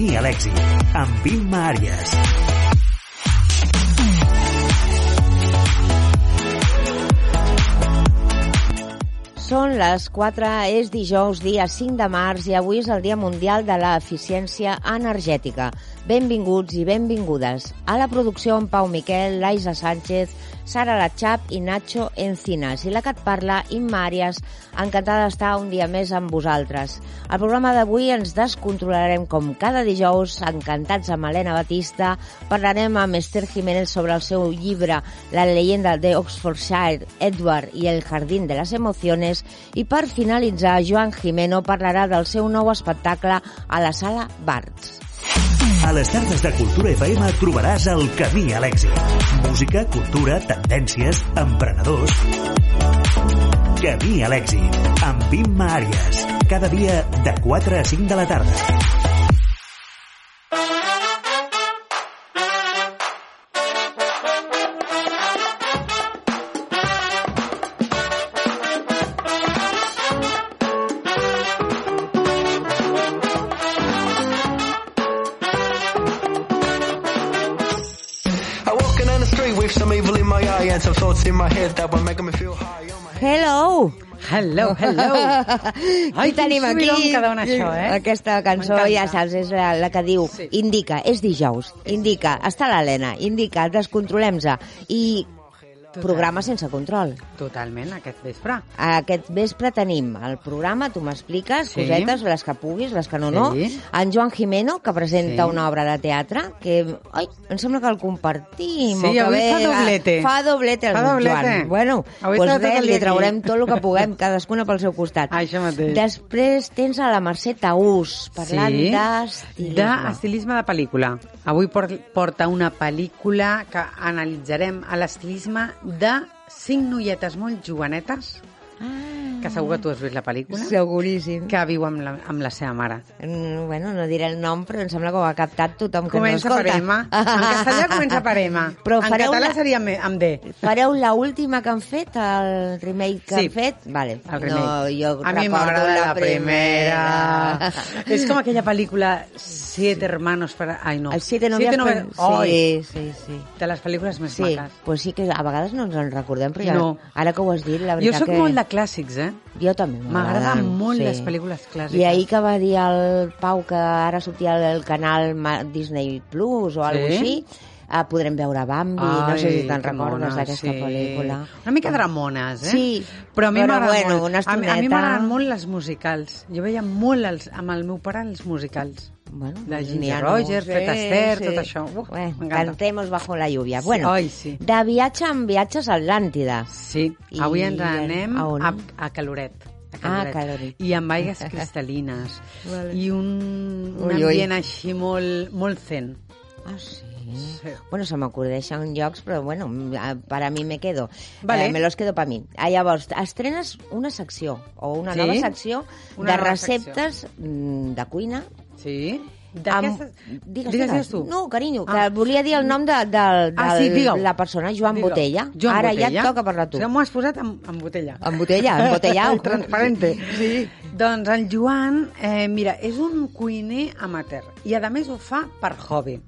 Camí a l'èxit, amb Imma Àries. Són les 4, és dijous, dia 5 de març, i avui és el Dia Mundial de l'Eficiència Energètica. Benvinguts i benvingudes. A la producció en Pau Miquel, Laisa Sánchez, Sara Lachap i Nacho Encinas. I la que et parla, Imma Àries, encantada d'estar un dia més amb vosaltres. Al programa d'avui ens descontrolarem com cada dijous, encantats amb Helena Batista, parlarem amb Esther Jiménez sobre el seu llibre La leyenda de Oxfordshire, Edward i el jardín de les emociones i per finalitzar, Joan Jimeno parlarà del seu nou espectacle a la sala Barts. A les tardes de Cultura FM trobaràs el camí a l'èxit. Música, cultura, tendències, emprenedors... Camí a l'èxit, amb Imma Àries. Cada dia de 4 a 5 de la tarda. Hello! Hello, hello. Ai, tenim aquí que dona això, eh? aquesta cançó, ja saps, és la, la que diu Sí. indica, és dijous, indica, està l'Helena, indica, descontrolem-se i programa sense control. Totalment, aquest vespre. Aquest vespre tenim el programa, tu m'expliques, Sí. cosetes, les que puguis, les que no, no. Sí. En Joan Jimeno, que presenta Sí. una obra de teatre, que, ai, em sembla que el compartim. Sí, avui fa doblete. Fa doblete el Fa doblete. Joan. Bueno, Avui doncs res, li traurem tot el que puguem, cadascuna pel seu costat. Això mateix. Després tens a la Mercè Taús, parlant sí, d'estilisme. d'estilisme de pel·lícula. Avui por- porta una pel·lícula que analitzarem a l'estilisme de cinc noietes molt jovenetes, Ah, que segur que tu has vist la pel·lícula, seguríssim. que viu amb la, amb la seva mare. Mm, Bueno, no diré el nom, però em sembla que ho ha captat tothom que Comença no per escolta. Emma. En castellà comença per Emma. Però en català la- seria amb D. Fareu la última que han fet, el remake que Sí. han fet? Vale. El remake. No, jo a mi m'agrada la, primera. primera. és com aquella pel·lícula Siete hermanos para... Ai, no. El Siete novias... novias... per- Ai, Sí, sí, sí. de les pel·lícules més Sí, maques. pues sí que a vegades no ens en recordem, però ja, No. ara que ho has dit, la Jo veritat sóc que... molt de clàssics, eh? Jo també M'agraden m'agraden. molt les pel·lícules clàssiques. I ahir que va dir el Pau que ara sortia el canal Disney Plus o alguna Sí? així, eh, podrem veure Bambi, no sé si te'n recordes d'aquesta sí. pel·lícula. Una mica dramones, eh? Sí, però a mi m'agrada bueno, molt. una a, mi- m'agraden molt les musicals. Jo veia molt els, amb el meu pare els musicals. Bueno, De Ginger ha Rogers, nous, Fred Astaire, tot això. Uf, bueno, cantemos bajo la lluvia. Sí, Bueno, ai, sí. de viatge en viatges a Atlàntida. Sí, I avui ens anem a on? a, a Caloret. A Ah, Caloret. I amb aigues cristal·lines. Vale. I un, un Ui, ui. ambient així molt, molt zen. Ah, sí? Bueno, se m'acudeixen llocs, però bueno, eh, para mí me quedo. Vale. Eh, me los quedo para mí. Ah, llavors, estrenes una secció, o una Sí? nova secció, Una de nova receptes mm, de cuina. Sí? amb- D'aquestes... Digues, Digues, digues. tu. No, carinyo, que Ah. volia dir el nom de, de, de Ah, sí, la persona, Joan Digue-ho. Botella. Joan Ara Botella. ja et toca parlar tu. O sigui, m'ho has posat en, en botella. En botella, embotellau. Transparente. Sí. Doncs el Joan, eh, mira, és un cuiner amateur i a més ho fa per hobby.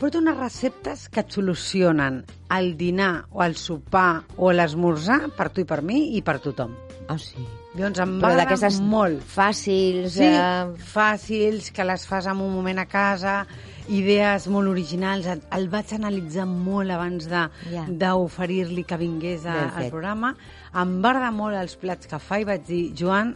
Porta unes receptes que et solucionen el dinar o el sopar o l'esmorzar per tu i per mi i per tothom. Ah, sí. Doncs em va d'aquestes molt. fàcils... Sí, Eh... fàcils, que les fas en un moment a casa, idees molt originals. El, el vaig analitzar molt abans d'oferir-li que vingués a, al programa. Em va agradar molt els plats que fa i vaig dir, Joan,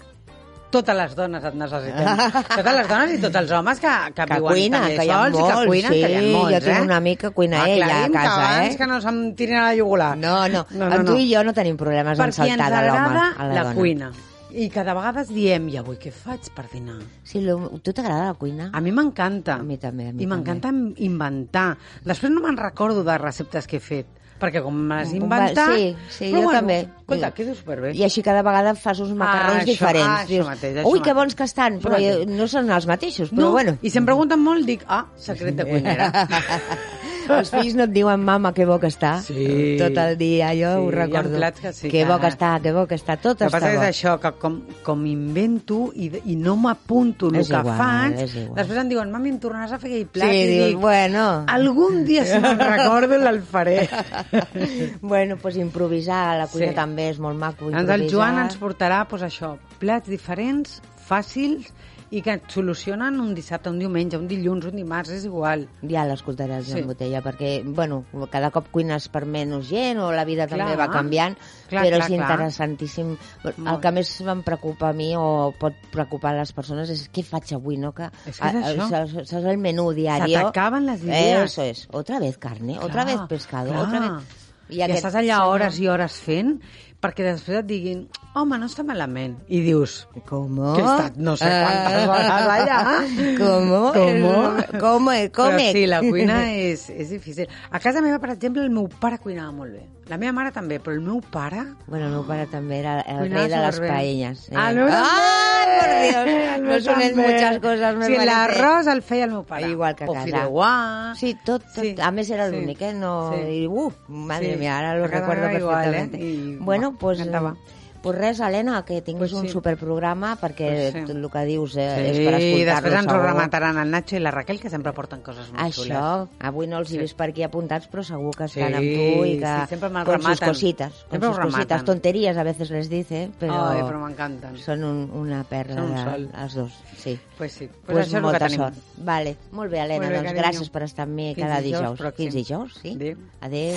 totes les dones et necessitem. totes les dones i tots els homes que, que, Que viuen cuinen, també que sols i molts, que cuinen, sí, que hi ha molts, jo tinc eh? una amiga que cuina ella a Aclarim que casa, abans eh? que no se'm tirin a la jugular. No, no, no, no. tu i jo no tenim problemes en saltar de l'home a la, la, dona. cuina. I que de vegades diem, i avui què faig per dinar? Sí, lo, tu t'agrada la cuina? A mi m'encanta. A mi també, a mi I m'encanta inventar. Després no me'n recordo de receptes que he fet, perquè com me les he inventat... Sí, sí, però jo bueno, també. Escolta, quedo superbé. I així cada vegada fas uns macarrons Ah, això, diferents. ah, Dius, mateix, Ui, que bons que estan, però mateix. no són els mateixos, però no, bueno. I si em pregunten molt, dic, ah, secret de cuinera. Els fills no et diuen mama que bo que està. Sí. Tot el dia, jo Sí, ho recordo. que sí que bo que està, que bo que està, tot El que està passa bo. és això, que com, com invento i, i no m'apunto el És que igual, faig, després em diuen, mami, em tornaràs a fer aquell plat? Sí, I dius, dic, bueno... algun dia si me'n recordo el faré. bueno, pues improvisar la cuina Sí. també és molt maco. Doncs Improvisar. el Joan ens portarà pues, això, plats diferents, fàcils i que et solucionen un dissabte, un diumenge, un dilluns, un dimarts, és igual. Ja l'escoltaràs, Sí. Botella, perquè, bueno, cada cop cuines per menys gent o la vida també Clar. va canviant, Clar, però clar, és clar. interessantíssim. El Molt. que més em preocupa a mi o pot preocupar les persones és què faig avui, no? Que, És que és això. Saps saps el menú diari? t'acaben les idees. Eso es. Otra vez carne, otra vez pescado, clar. otra vez... I, I estàs allà hores i hores fent perquè després et diguin home, no està malament. I dius, Com? que he estat no sé quantes vegades allà. Com? Com? Com? Com? Però sí, la cuina és, és difícil. A casa meva, per exemple, el meu pare cuinava molt bé. La meva mare també, però el meu pare... Bueno, el meu pare també era el Cuinava rei de les paelles. Eh? Ah, el meu ¡Ay, por! Dios! També. muchas cosas, me sí, l'arròs el feia el meu pare. Igual que a o casa. fideuà. Sí, tot, tot. Sí, A més era l'únic, eh? No... sí. I, uh, madre Sí. mía, ara lo recuerdo igual, perfectamente. eh? I, bueno, pues, m'encantava. Pues res, Helena, que tinguis Pues un sí. superprograma perquè Pues sí. tot el que dius eh, Sí, és per i després escoltar-lo ens ho remataran el Nacho i la Raquel, que sempre porten coses molt xules. Això, avui no els he Sí. vist per aquí apuntats, però segur que estan Sí, amb tu i que sí, sempre me'l con sus rematen. cositas, con Sempre sus ho cositas, rematen. tonterías a veces les dice, però, Ai, però m'encanten. són un, una perla Són un sol. els dos, sí. Pues sí, pues, Pues això molta que tenim. sort. Vale, molt bé, Helena, Molt bé, doncs carinyo. gràcies per estar amb mi Fins cada dijous dijous. Fins dijous, sí. Adéu. Adéu.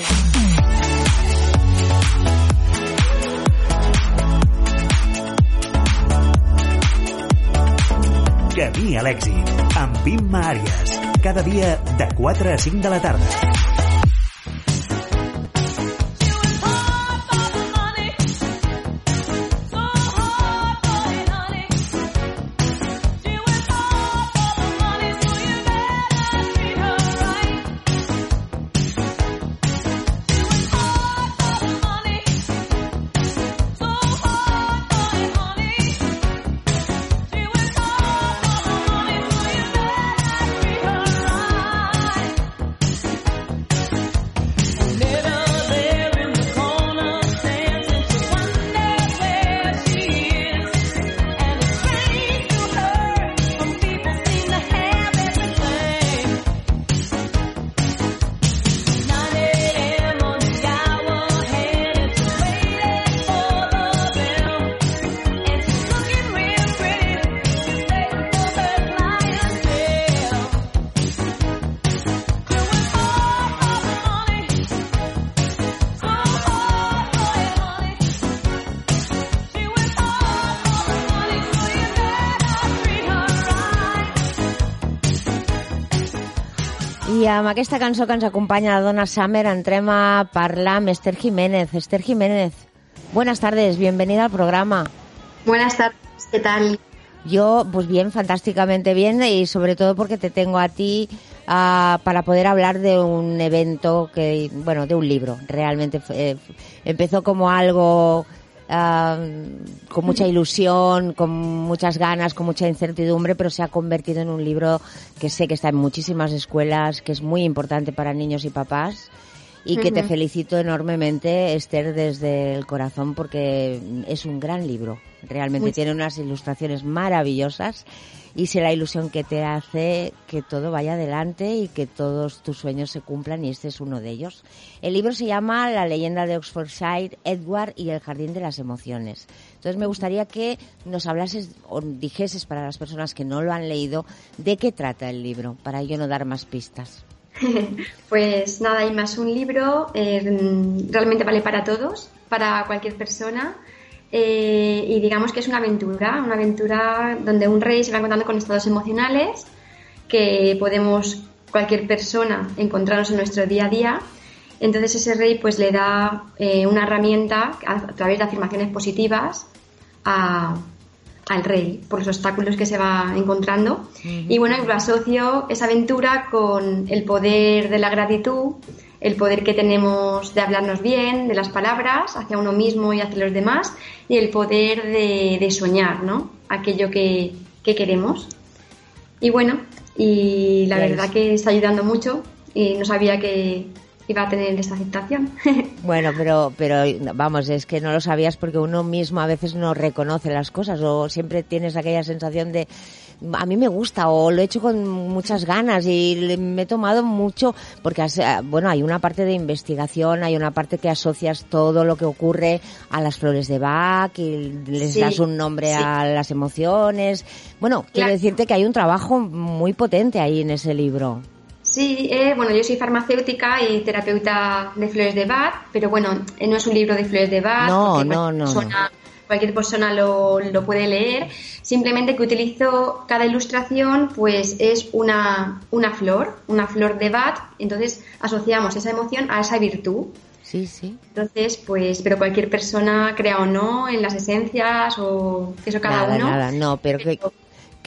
Camí a l'èxit, amb Imma Àries. Cada dia de 4 a 5 de la tarda. Amb aquesta cançó que ens acompanya la dona Summer entrem a parlar amb Esther Jiménez. Esther Jiménez, buenas tardes, bienvenida al programa. Buenas tardes, ¿qué tal? Yo, pues bien, fantásticamente bien y sobre todo porque te tengo a ti ah, para poder hablar de un evento que, bueno, de un libro. Realmente eh, empezó como algo con mucha ilusión, con muchas ganas, con mucha incertidumbre, pero se ha convertido en un libro que sé que está en muchísimas escuelas, que es muy importante para niños y papás y que te felicito enormemente, Esther, desde el corazón, porque es un gran libro. Realmente tiene unas ilustraciones maravillosas y sé la ilusión que te hace que todo vaya adelante y que todos tus sueños se cumplan y este es uno de ellos. El libro se llama La leyenda de Oxfordshire, Edward y el jardín de las emociones. Entonces me gustaría que nos hablases o dijeses para las personas que no lo han leído de qué trata el libro, para yo no dar más pistas. Pues nada, hay más un libro, eh, realmente vale para todos, para cualquier persona. Eh, y digamos que es una aventura, una aventura donde un rey se va encontrando con estados emocionales que podemos cualquier persona encontrarnos en nuestro día a día. Entonces ese rey pues le da eh, una herramienta a, a través de afirmaciones positivas a- al rey por los obstáculos que se va encontrando. Y bueno, lo asocio esa aventura con el poder de la gratitud, el poder que tenemos de hablarnos bien, de las palabras hacia uno mismo y hacia los demás, y el poder de, de soñar, ¿no? Aquello que, que queremos. Y bueno, y la Pues- verdad que está ayudando mucho y no sabía que iba a tener esta aceptación. Bueno, pero, pero vamos, es que no lo sabías porque uno mismo a veces no reconoce las cosas o siempre tienes aquella sensación de a mí me gusta o lo he hecho con muchas ganas y me he tomado mucho porque eh, bueno hay una parte de investigación hay una parte que asocias todo lo que ocurre a las flores de Bach y les Sí, das un nombre sí. a las emociones bueno quiero decirte que hay un trabajo muy potente ahí en ese libro Sí, eh, bueno, yo soy farmacéutica y terapeuta de flores de Bach, pero bueno, eh, no es un libro de flores de Bach. No, no, no, persona- Cualquier persona lo, lo puede leer. Simplemente que utilizo cada ilustración, pues es una, una flor, una flor de Bach. Entonces asociamos esa emoción a esa virtud. sí sí Entonces, pues, pero cualquier persona, crea o no, en las esencias o eso cada nada uno. nada no Pero- que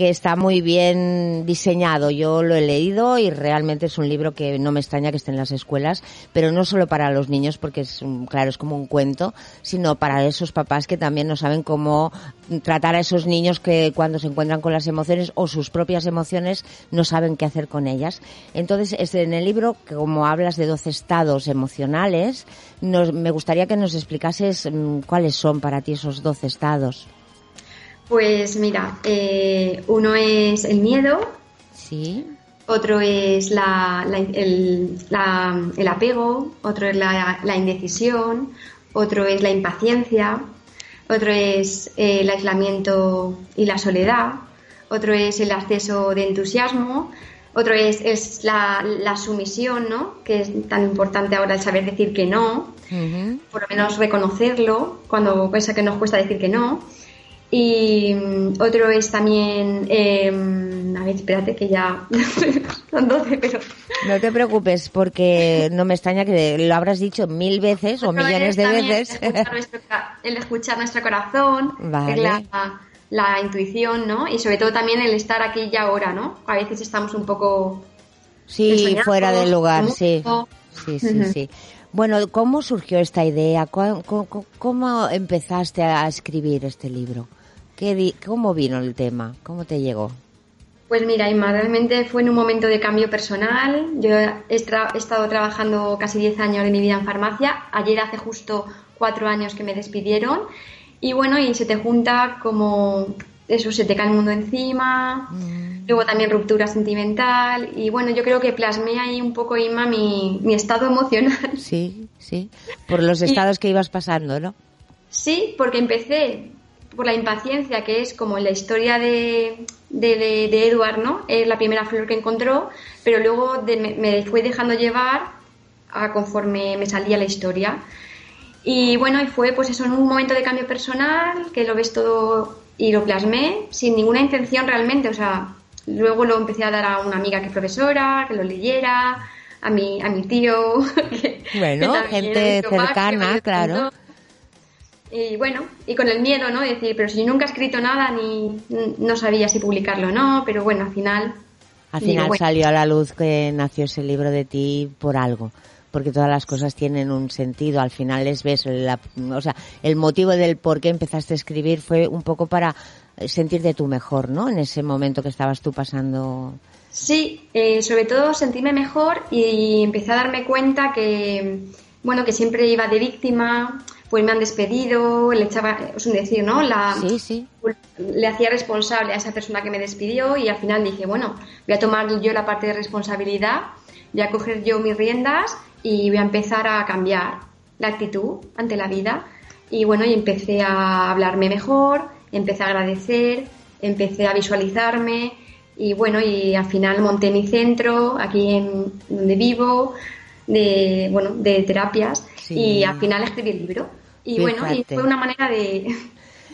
está muy bien diseñado. Yo lo he leído y realmente es un libro que no me extraña que esté en las escuelas, pero no solo para los niños, porque es, claro, es como un cuento, sino para esos papás que también no saben cómo tratar a esos niños que cuando se encuentran con las emociones o sus propias emociones no saben qué hacer con ellas. Entonces, es en el libro, que como hablas de 12 estados emocionales, nos- me gustaría que nos explicases mm, cuáles son para ti esos 12 estados. Pues mira, eh, uno es el miedo, ¿Sí? otro es la- la- el, la- el apego, otro es la, indecisión, otro es la impaciencia, otro es eh, el aislamiento y la soledad, otro es el exceso de entusiasmo, otro es, es la, la sumisión, ¿no? que es tan importante ahora el saber decir que no, por lo menos reconocerlo cuando cosa que nos cuesta decir que no. Y mm, otro es también, eh, a ver, espérate que ya son 12, pero No te preocupes porque no me extraña que lo habrás dicho mil veces o millones es de veces. El escuchar, nuestro, el escuchar nuestro corazón, Vale. la, la intuición, ¿no? Y sobre todo también el estar aquí y ahora, ¿no? A veces estamos un poco Sí, fuera del lugar, sí. Sí, sí, sí. Bueno, ¿cómo surgió esta idea? ¿Cómo, cómo- cómo empezaste a escribir este libro? ¿Qué di- ¿Cómo vino el tema? ¿Cómo te llegó? Pues mira, Inma, realmente fue en un momento de cambio personal. Yo he, tra- he estado trabajando casi 10 años de mi vida en farmacia. Ayer hace justo cuatro años que me despidieron. Y bueno, y se te junta como eso, se te cae el mundo encima. Luego también ruptura sentimental. Y bueno, yo creo que plasmé ahí un poco, Inma, mi, mi estado emocional. Sí, sí. Por los estados que ibas pasando, ¿no? Sí, porque empecé por la impaciencia, que es como la historia de, de, de- de Edward, ¿no? Es la primera flor que encontró, pero luego de- me, me fui dejando llevar a conforme me salía la historia. Y bueno, y fue pues eso, en un momento de cambio personal, que lo ves todo y lo plasmé sin ninguna intención realmente, o sea, luego lo empecé a dar a una amiga que es profesora, que lo leyera, a mi, a mi tío. que- Bueno, que gente cercana, claro. Y bueno, y con el miedo, ¿no? De decir, pero si nunca he escrito nada ni no sabía si publicarlo o no, pero bueno, al final. Al digo, final bueno, salió a la luz que nació ese libro de ti por algo, porque todas las cosas tienen un sentido. Al final les ves, la- o sea, el motivo del por qué empezaste a escribir fue un poco para sentirte tú mejor, ¿no? En ese momento que estabas tú pasando. Sí, eh, sobre todo sentirme mejor y empecé a darme cuenta que, bueno, que siempre iba de víctima, pues me han despedido, le echaba, es un decir, ¿no? La, Sí, sí. le hacía responsable a esa persona que me despidió y al final dije, bueno, voy a tomar yo la parte de responsabilidad, voy a coger yo mis riendas y voy a empezar a cambiar la actitud ante la vida. Y bueno, y empecé a hablarme mejor, empecé a agradecer, empecé a visualizarme y bueno, y al final monté mi centro aquí en donde vivo, de, bueno, de terapias Sí. y al final escribí el libro. Y bueno, y fue una manera de,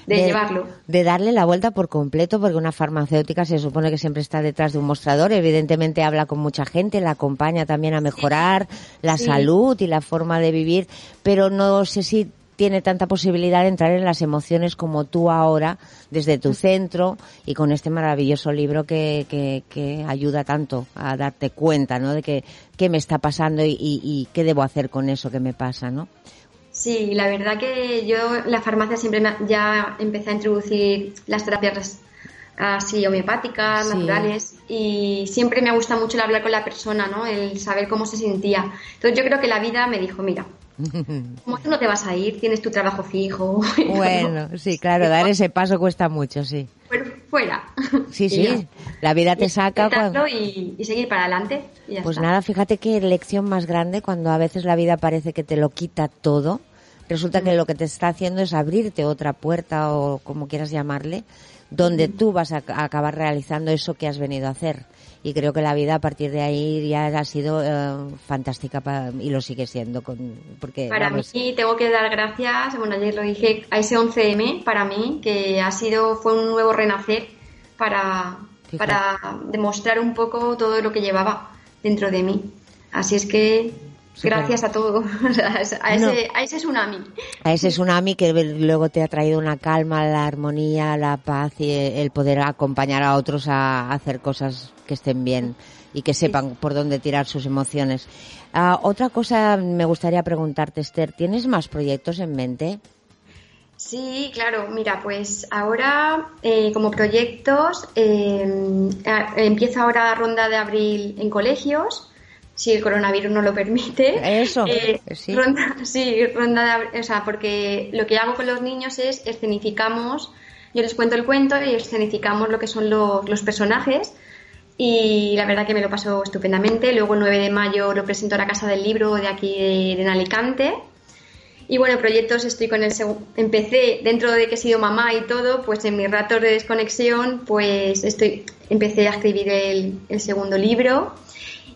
de, llevarlo. De darle la vuelta por completo, porque una farmacéutica se supone que siempre está detrás de un mostrador, evidentemente habla con mucha gente, la acompaña también a mejorar la Sí. salud y la forma de vivir, pero no sé si tiene tanta posibilidad de entrar en las emociones como tú ahora, desde tu centro y con este maravilloso libro que, que, que ayuda tanto a darte cuenta, ¿no? De que qué me está pasando y, y- y qué debo hacer con eso que me pasa, ¿no? Sí, la verdad que yo en la farmacia siempre me- ya empecé a introducir las terapias así homeopáticas, Sí. naturales, y siempre me gusta mucho el hablar con la persona, ¿no? El saber cómo se sentía. Entonces yo creo que la vida me dijo, mira, como tú no te vas a ir, tienes tu trabajo fijo. Bueno, sí, claro, dar ese paso cuesta mucho, sí. Fuera- Fuera. Sí, sí, ya. la vida te Y saca cuando... y, y seguir para adelante. y ya Pues está. nada, fíjate qué lección más grande cuando a veces la vida parece que te lo quita todo. Resulta que lo que te está haciendo es abrirte otra puerta o como quieras llamarle, donde tú vas a, a acabar realizando eso que has venido a hacer. Y creo que la vida a partir de ahí ya ha sido eh, fantástica pa- y lo sigue siendo. Con, porque, Para vamos, mí tengo que dar gracias, bueno ayer lo dije, a ese 11M para mí, que ha sido, fue un nuevo renacer para, para demostrar un poco todo lo que llevaba dentro de mí. Así es que gracias a todo, o sea, a, No. ese, a ese tsunami. a ese tsunami que luego te ha traído una calma, la armonía, la paz y el poder acompañar a otros a hacer cosas que estén bien y que sepan por dónde tirar sus emociones. Ah, otra cosa me gustaría preguntarte, Esther, ¿tienes más proyectos en mente? Sí, claro. Mira, pues ahora eh, como proyectos eh, a- empieza ahora ronda de abril en colegios, si el coronavirus no lo permite. Eso, Eh, sí. Ronda, sí, ronda de abril, o sea, porque lo que hago con los niños es escenificamos, yo les cuento el cuento y escenificamos lo que son los, los personajes. Y la verdad que me lo paso estupendamente. Luego el 9 de mayo lo presento a la Casa del Libro de aquí de, de en Alicante. Y bueno, proyectos estoy con el empecé dentro de que he sido mamá y todo, pues en mis ratos de desconexión, pues estoy empecé a escribir el, el segundo libro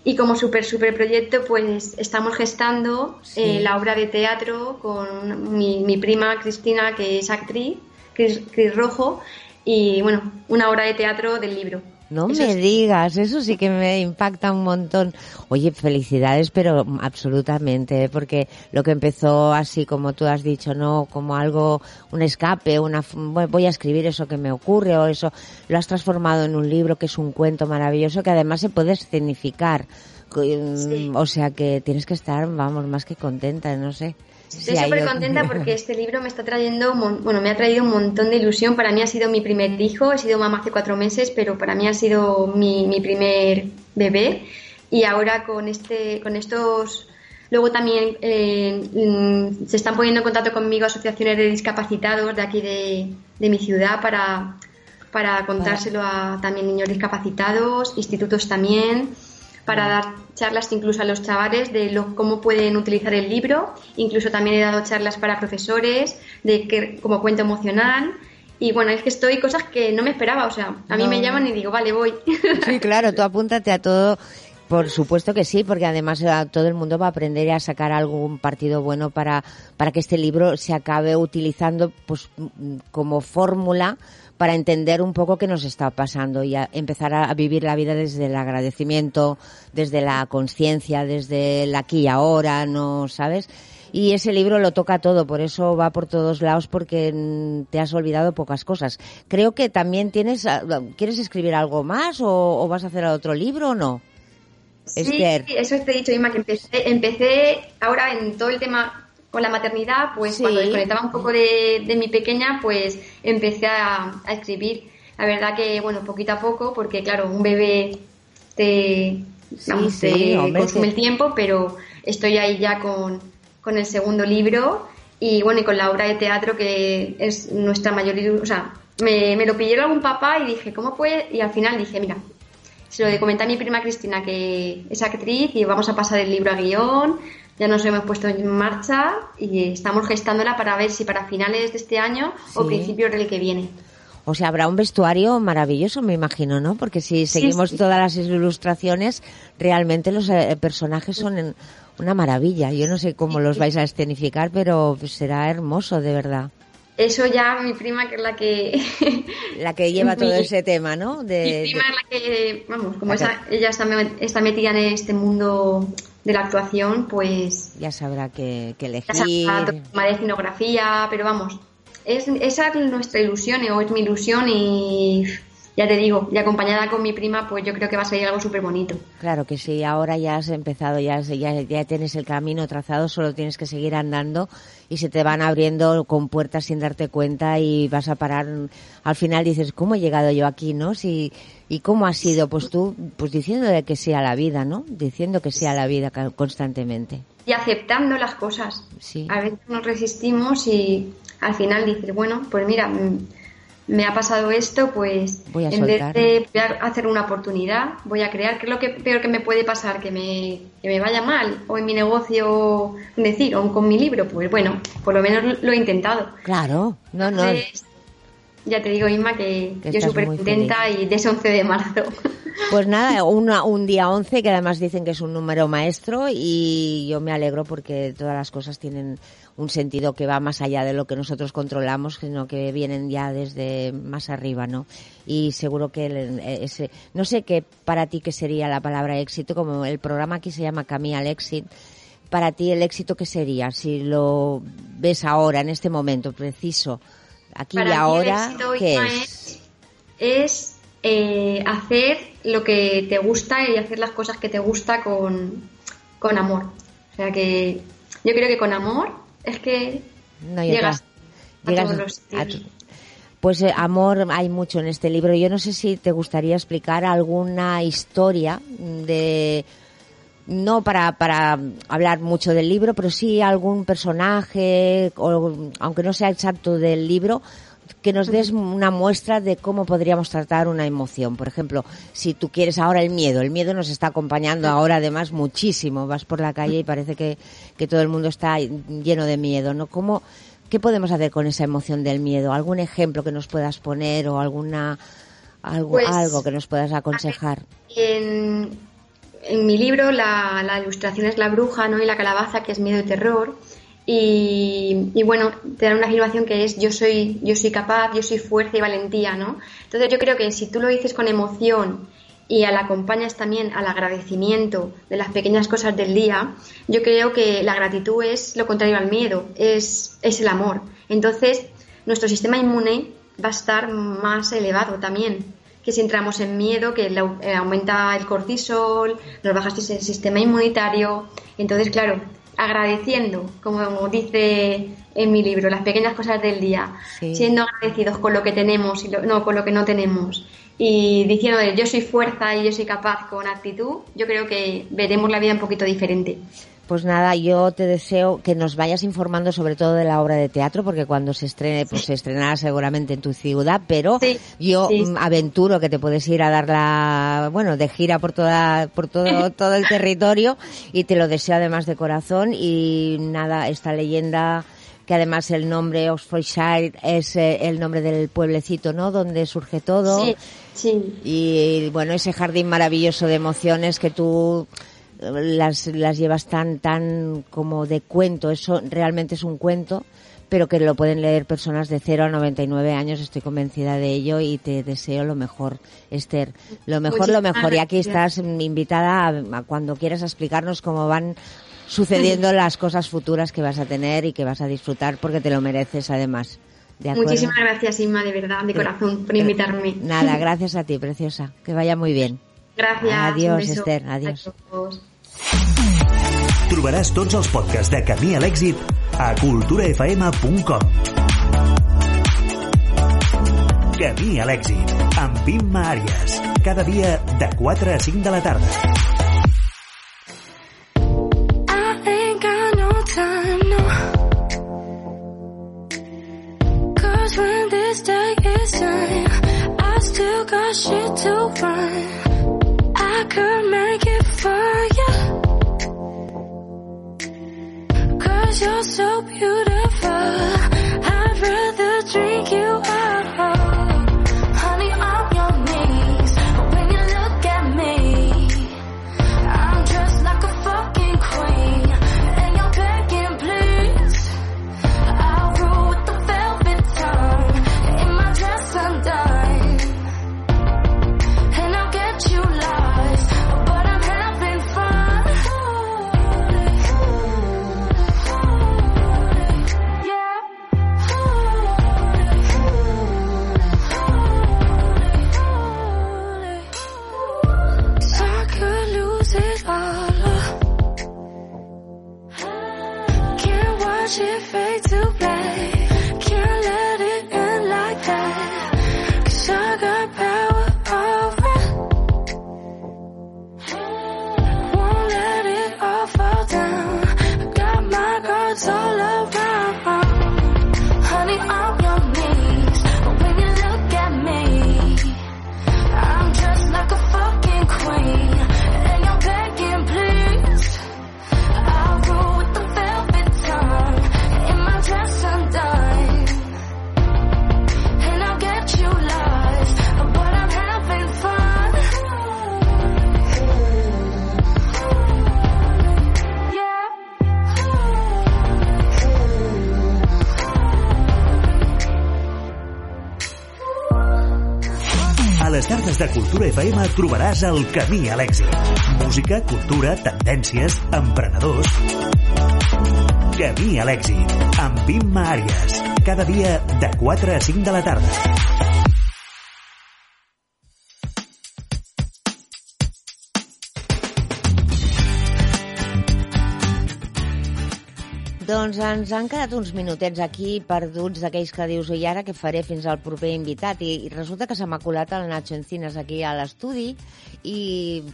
y como súper súper proyecto, pues estamos gestando Sí. eh, la obra de teatro con mi, mi prima Cristina, que es actriz, Cris, Cris Rojo, y bueno, una obra de teatro del libro. No Eso me es- digas, eso sí que me impacta un montón. Oye, felicidades, pero absolutamente, ¿eh? porque lo que empezó así, como tú has dicho, no como algo, un escape, una, voy- a escribir eso que me ocurre o eso, lo has transformado en un libro que es un cuento maravilloso que además se puede escenificar. Sí. O sea que tienes que estar, vamos, más que contenta, no sé. Estoy súper contenta porque este libro me está trayendo, bueno, me ha traído un montón de ilusión. Para mí ha sido mi primer hijo, he sido mamá hace cuatro meses, pero para mí ha sido mi, mi primer bebé. Y ahora con este, con estos, luego también eh, mm, se están poniendo en contacto conmigo asociaciones de discapacitados de aquí de, de mi ciudad para, para contárselo a también niños discapacitados, institutos también para dar charlas incluso a los chavales de lo, cómo pueden utilizar el libro. Incluso también he dado charlas para profesores de que, como cuento emocional. Y bueno, es que estoy cosas que no me esperaba. O sea, a mí No. me llaman y digo, vale, voy. Sí, claro, tú apúntate a todo. Por supuesto que sí, porque además eh, todo el mundo va a aprender a sacar algún partido bueno para, para que este libro se acabe utilizando pues mm, como fórmula para entender un poco qué nos está pasando y a empezar a, vivir la vida desde el agradecimiento, desde la conciencia, desde el aquí y ahora, ¿no sabes? Y ese libro lo toca todo, por eso va por todos lados porque te has olvidado pocas cosas. Creo que también tienes, ah, ¿quieres escribir algo más o, o vas a hacer otro libro o no? Sí, Esther. eso te he dicho, Inma, que empecé, empecé ahora en todo el tema con la maternidad, pues Sí. cuando desconectaba un poco de, de mi pequeña, pues empecé a, a escribir. La verdad que, bueno, poquito a poco, porque claro, un bebé te, Sí, vamos, sí, te hombre, consume el tiempo, pero estoy ahí ya con, con el segundo libro y bueno, y con la obra de teatro que es nuestra mayor o sea, me, me lo pidió algún papá y dije, ¿cómo puede? Y al final dije, mira, se lo comenté a mi prima Cristina, que es actriz, y vamos a pasar el libro a guion. Ya nos hemos puesto en marcha y estamos gestándola para ver si para finales de este año o Sí. principios del que viene. O sea, habrá un vestuario maravilloso, me imagino, ¿no? Porque si seguimos sí. todas las ilustraciones, realmente los eh, personajes son en- una maravilla. Yo no sé cómo los vais a escenificar, pero será hermoso, de verdad. Eso ya mi prima, que es la que... La que lleva todo Mi- ese tema, ¿no? De, mi de- prima es la que, vamos, como esa- ella está metida en este mundo de la actuación, pues ya sabrá que, que ya sabrá elegir. tema de escenografía, pero vamos, es, esa es nuestra ilusión o es mi ilusión y ya te digo, y acompañada con mi prima, pues yo creo que va a salir algo súper bonito. Claro que sí, ahora ya has empezado, ya, ya, ya tienes el camino trazado, solo tienes que seguir andando y se te van abriendo con puertas sin darte cuenta y vas a parar. Al final dices, ¿cómo he llegado yo aquí, no? Si, ¿Y cómo ha sido? Pues tú, pues diciéndole que sea la vida, ¿no? Diciendo que sea la vida constantemente. Y aceptando las cosas. Sí. A veces nos resistimos y al final dices, bueno, pues mira, mm, me ha pasado esto, pues Voy a en vez de voy a hacer una oportunidad, voy a crear, ¿qué es lo que peor que me puede pasar? Que me, que me vaya mal, o en mi negocio, decir, o con mi libro, pues bueno, por lo menos lo he intentado. Claro, no, no. Entonces, ya te digo, Inma, que, Que yo súper contenta y de ese 11 de marzo. Pues nada, una- un día 11 que además dicen que es un número maestro y yo me alegro porque todas las cosas tienen un sentido que va más allá de lo que nosotros controlamos, sino que vienen ya desde más arriba, ¿no? Y seguro que el- ese, no sé qué para ti qué sería la palabra éxito, como el programa aquí se llama Camí al éxito. Para ti el éxito qué sería si lo ves ahora en este momento preciso, aquí Para y ahora, éxito, ¿qué Inma, es? es eh, hacer lo que te gusta y hacer las cosas que te gusta con, con amor. O sea que yo creo que con amor es que No, llegas, otra- llegas a todos los a tu- Pues eh, amor hay mucho en este libro. Yo no sé si te gustaría explicar alguna historia de no para, para hablar mucho del libro, pero sí algún personaje, o, aunque no sea exacto del libro, que nos des una muestra de cómo podríamos tratar una emoción. Por ejemplo, si tú quieres ahora el miedo, el miedo nos está acompañando ahora además muchísimo. Vas por la calle y parece que, que todo el mundo está lleno de miedo, ¿no? ¿Cómo, ¿Qué podemos hacer con esa emoción del miedo? ¿Algún ejemplo que nos puedas poner o alguna algo, Pues, algo que nos puedas aconsejar? En, en mi libro la, la ilustración es la bruja ¿no? y la calabaza, que es miedo y terror. Y, bueno, te dan una afirmación que es yo soy, yo soy capaz, yo soy fuerza y valentía, ¿no? Entonces yo creo que si tú lo dices con emoción y la acompañas también al agradecimiento de las pequeñas cosas del día, yo creo que la gratitud es lo contrario al miedo, es, es el amor. Entonces, nuestro sistema inmune va a estar más elevado también que si entramos en miedo, que eh, aumenta el cortisol, nos baja el sistema inmunitario. Entonces, claro, agradeciendo, como dice en mi libro, las pequeñas cosas del día, Sí. siendo agradecidos con lo que tenemos y lo- no con lo que no tenemos, y diciendo yo soy fuerza y yo soy capaz con actitud, yo creo que veremos la vida un poquito diferente. Pues nada, yo te deseo que nos vayas informando sobre todo de la obra de teatro, porque cuando se estrene, pues se estrenará seguramente en tu ciudad, pero Sí, yo sí. mm, aventuro que te puedes ir a dar la, bueno, de gira por toda, por todo, todo el territorio y te lo deseo además de corazón y nada, esta leyenda que además el nombre Oxfordshire es eh, el nombre del pueblecito, ¿no? Donde surge todo. Sí, sí. Y bueno, ese jardín maravilloso de emociones que tú las, las llevas tan, tan como de cuento, eso realmente es un cuento, pero que lo pueden leer personas de 0 a 99 años, estoy convencida de ello y te deseo lo mejor, Esther. Lo mejor, lo mejor. Y aquí estás mm, invitada a, a cuando quieras explicarnos cómo van sucediendo las cosas futuras que vas a tener y que vas a disfrutar porque te lo mereces además. Muchísimas gracias, Inma, de verdad, de corazón, por invitarme. Nada, gracias a ti, preciosa. Que vaya muy bien. Gracias. Adiós. Esther, adiós. Adiós. Trobaràs tots els podcasts de Camí a l'èxit a culturafm.com. Camí a l'èxit, amb Imma Àries. Cada dia de 4 a 5 de la tarda. I ain't got no time, Cause you're so beautiful. I'd rather drink you out. Cultura FM trobaràs el camí a l'èxit. Música, cultura, tendències, emprenedors... Camí a l'èxit, amb Imma Àries. Cada dia de 4 a 5 de la tarda. Ens han quedat uns minutets aquí perduts d'aquells que dius i ara què faré fins al proper invitat i, i resulta que se m'ha colat el Nacho Encinas aquí a l'estudi i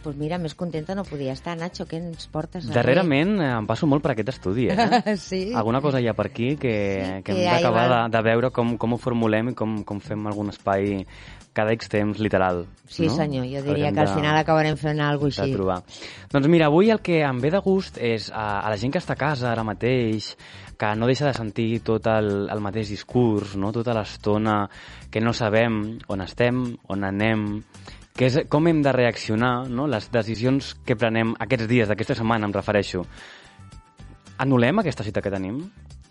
pues mira, més contenta no podia estar Nacho, què ens portes? Darrerament eh, em passo molt per aquest estudi, eh? sí? Alguna cosa hi ha per aquí que, Sí, que que hem d'acabar de, de veure com, com ho formulem i com, com fem algun espai cada X temps literal. Sí, no? senyor, jo diria que al de- final acabarem fent alguna cosa de així. trobar. Doncs mira, avui el que em ve de gust és a, a la gent que està a casa ara mateix, que no deixa de sentir tot el, el mateix discurs, no? tota l'estona que no sabem on estem, on anem, que és com hem de reaccionar, no? les decisions que prenem aquests dies, d'aquesta setmana em refereixo. Anul·lem aquesta cita que tenim?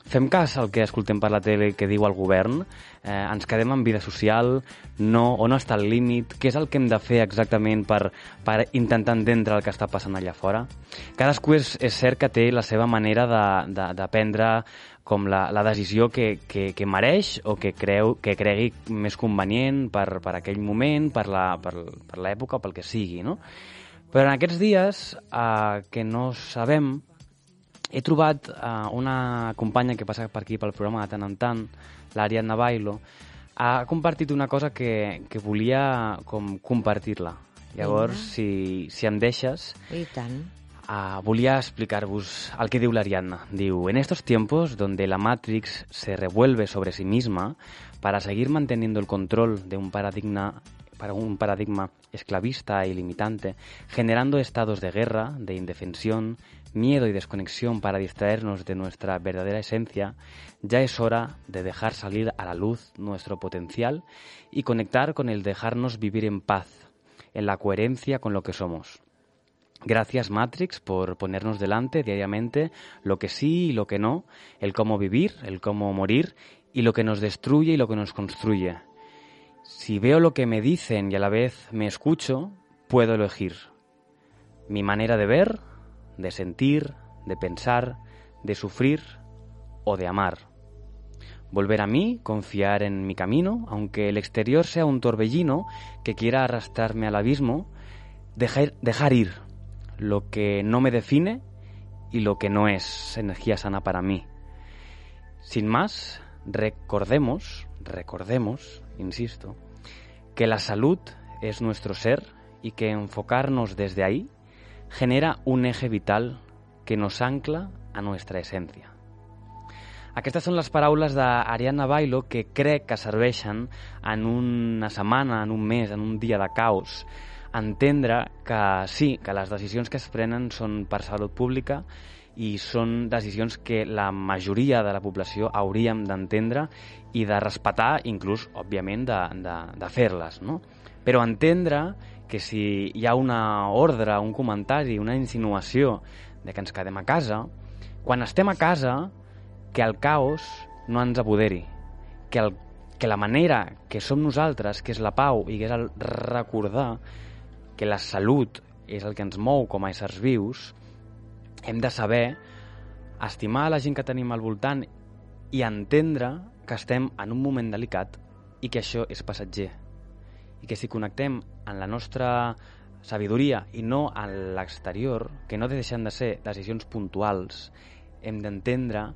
Fem cas al que escoltem per la tele que diu el govern? Eh, ens quedem en vida social? No? On està el límit? Què és el que hem de fer exactament per, per intentar entendre el que està passant allà fora? Cadascú és, és cert que té la seva manera de, de, de prendre com la, la decisió que, que, que mereix o que, creu, que cregui més convenient per, per aquell moment, per l'època o pel que sigui, no? Però en aquests dies eh, que no sabem he trobat uh, una companya que passa per aquí pel programa de tant en tant, l'Ariadna Bailo, ha compartit una cosa que, que volia com compartir-la. Llavors, si, si em deixes, I tant. uh, volia explicar-vos el que diu l'Ariadna. Diu, en estos tiempos donde la Matrix se revuelve sobre sí misma para seguir manteniendo el control de un paradigma para un paradigma esclavista y limitante, generando estados de guerra, de indefensión, miedo y desconexión para distraernos de nuestra verdadera esencia, ya es hora de dejar salir a la luz nuestro potencial y conectar con el dejarnos vivir en paz, en la coherencia con lo que somos. Gracias Matrix por ponernos delante diariamente lo que sí y lo que no, el cómo vivir, el cómo morir y lo que nos destruye y lo que nos construye. Si veo lo que me dicen y a la vez me escucho, puedo elegir mi manera de ver, de sentir, de pensar, de sufrir o de amar. Volver a mí, confiar en mi camino, aunque el exterior sea un torbellino que quiera arrastrarme al abismo, dejar, dejar ir lo que no me define y lo que no es energía sana para mí. Sin más, recordemos, recordemos, insisto, que la salud es nuestro ser y que enfocarnos desde ahí genera un eje vital que nos ancla a nuestra essència. Aquestes són les paraules d'Ariadna Bailo que crec que serveixen en una setmana, en un mes, en un dia de caos, entendre que sí, que les decisions que es prenen són per salut pública i són decisions que la majoria de la població hauríem d'entendre i de respetar, inclús, òbviament, de, de, de fer-les, no? Però entendre que si hi ha una ordre, un comentari, una insinuació de que ens quedem a casa, quan estem a casa, que el caos no ens apoderi, que, el, que la manera que som nosaltres, que és la pau i que és el recordar que la salut és el que ens mou com a éssers vius, hem de saber estimar la gent que tenim al voltant i entendre que estem en un moment delicat i que això és passatger. I que si connectem en la nostra sabidoria i no en l'exterior, que no deixen de ser decisions puntuals, hem d'entendre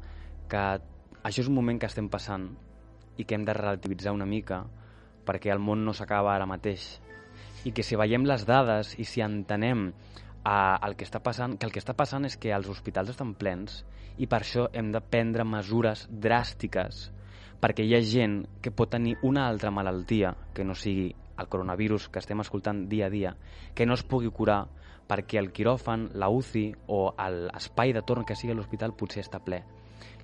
que això és un moment que estem passant i que hem de relativitzar una mica perquè el món no s'acaba ara mateix. I que si veiem les dades i si entenem eh, el que està passant, que el que està passant és que els hospitals estan plens i per això hem de prendre mesures dràstiques perquè hi ha gent que pot tenir una altra malaltia que no sigui el coronavirus que estem escoltant dia a dia, que no es pugui curar perquè el quiròfan, la UCI o l'espai de torn que sigui a l'hospital potser està ple.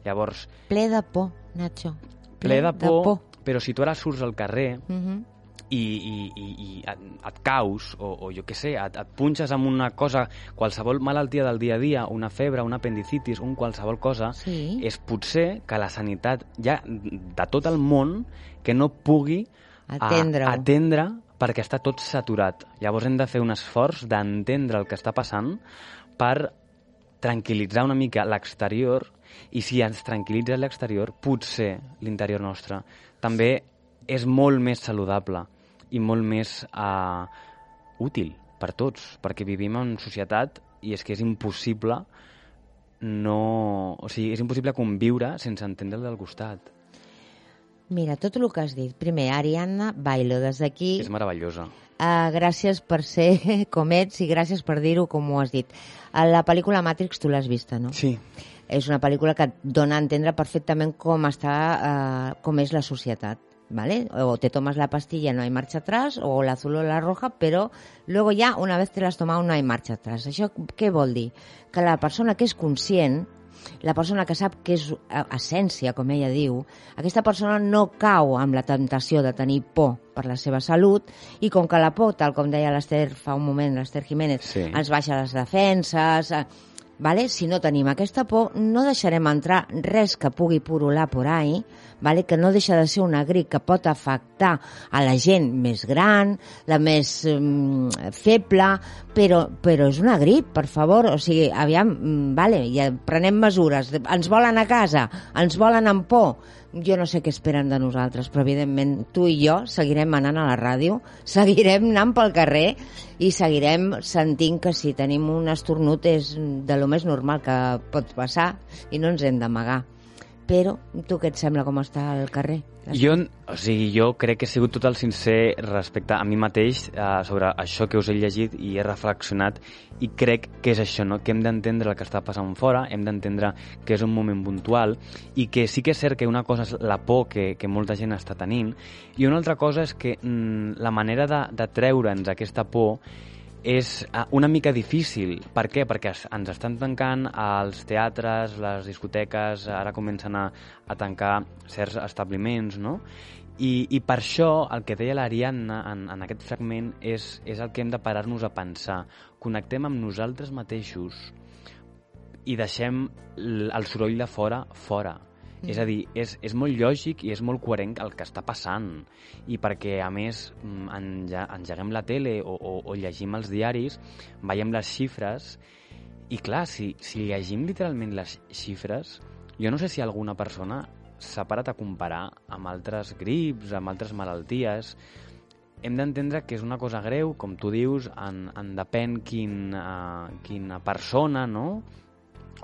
Llavors, Ple de por, Nacho. ple de por, però si tu ara surts al carrer Mhm. i, i, i, i et, et caus, o, o jo què sé, et, et punxes amb una cosa, qualsevol malaltia del dia a dia, una febre, una apendicitis, un qualsevol cosa, Sí. és potser que la sanitat ja de tot el món que no pugui a- Atendre-ho. atendre perquè està tot saturat. Llavors hem de fer un esforç d'entendre el que està passant per tranquil·litzar una mica l'exterior i si ens tranquil·litza l'exterior, potser l'interior nostre també és molt més saludable i molt més uh, útil per tots, perquè vivim en societat i és que és impossible no... O sigui, és impossible conviure sense entendre el del costat. Mira, tot el que has dit. Primer, Ariadna Bailo, des d'aquí... És meravellosa. Uh, gràcies per ser com ets i gràcies per dir-ho com ho has dit. Uh, la pel·lícula Matrix tu l'has vista, no? Sí. És una pel·lícula que et dona a entendre perfectament com està, uh, com és la societat. ¿Vale? O te tomas la pastilla, no hay marcha atrás, o la azul o la roja, però luego ya, una vez te l'has tomat, no hay marcha atrás. Això què vol dir? Que la persona que és conscient, la persona que sap que és eh, essència, com ella diu, aquesta persona no cau amb la tentació de tenir por per la seva salut i com que la por, tal com deia l'Ester fa un moment, l'Ester Jiménez, Sí. ens baixa les defenses... Eh, vale? si no tenim aquesta por, no deixarem entrar res que pugui purular por ahí, vale? que no deixa de ser una grip que pot afectar a la gent més gran, la més um, feble, però, però és una grip, per favor, o sigui, aviam, mm, vale, ja prenem mesures, ens volen a casa, ens volen amb por, jo no sé què esperen de nosaltres, però evidentment tu i jo seguirem anant a la ràdio, seguirem anant pel carrer i seguirem sentint que si tenim un esternut és de lo més normal que pot passar i no ens hem d'amagar. Però, tu què et sembla com està al carrer? Jo, o sigui, jo crec que he sigut tot el sincer respecte a mi mateix eh, sobre això que us he llegit i he reflexionat i crec que és això, no? que hem d'entendre el que està passant fora, hem d'entendre que és un moment puntual i que sí que és cert que una cosa és la por que, que molta gent està tenint i una altra cosa és que mm, la manera de, de treure'ns aquesta por és eh, una mica difícil. Per què? Perquè ens estan tancant els teatres, les discoteques, ara comencen a, a tancar certs establiments, no? I, I per això el que deia l'Ariadna en, en aquest fragment és, és el que hem de parar-nos a pensar. Connectem amb nosaltres mateixos i deixem el soroll de fora fora. Mm. És a dir, és, és molt lògic i és molt coherent el que està passant. I perquè, a més, mm, enge engeguem la tele o, o, o llegim els diaris, veiem les xifres, i clar, si, si llegim literalment les xifres, jo no sé si alguna persona s'ha parat a comparar amb altres grips, amb altres malalties, hem d'entendre que és una cosa greu, com tu dius, en, en depèn quin, uh, quina persona, no?,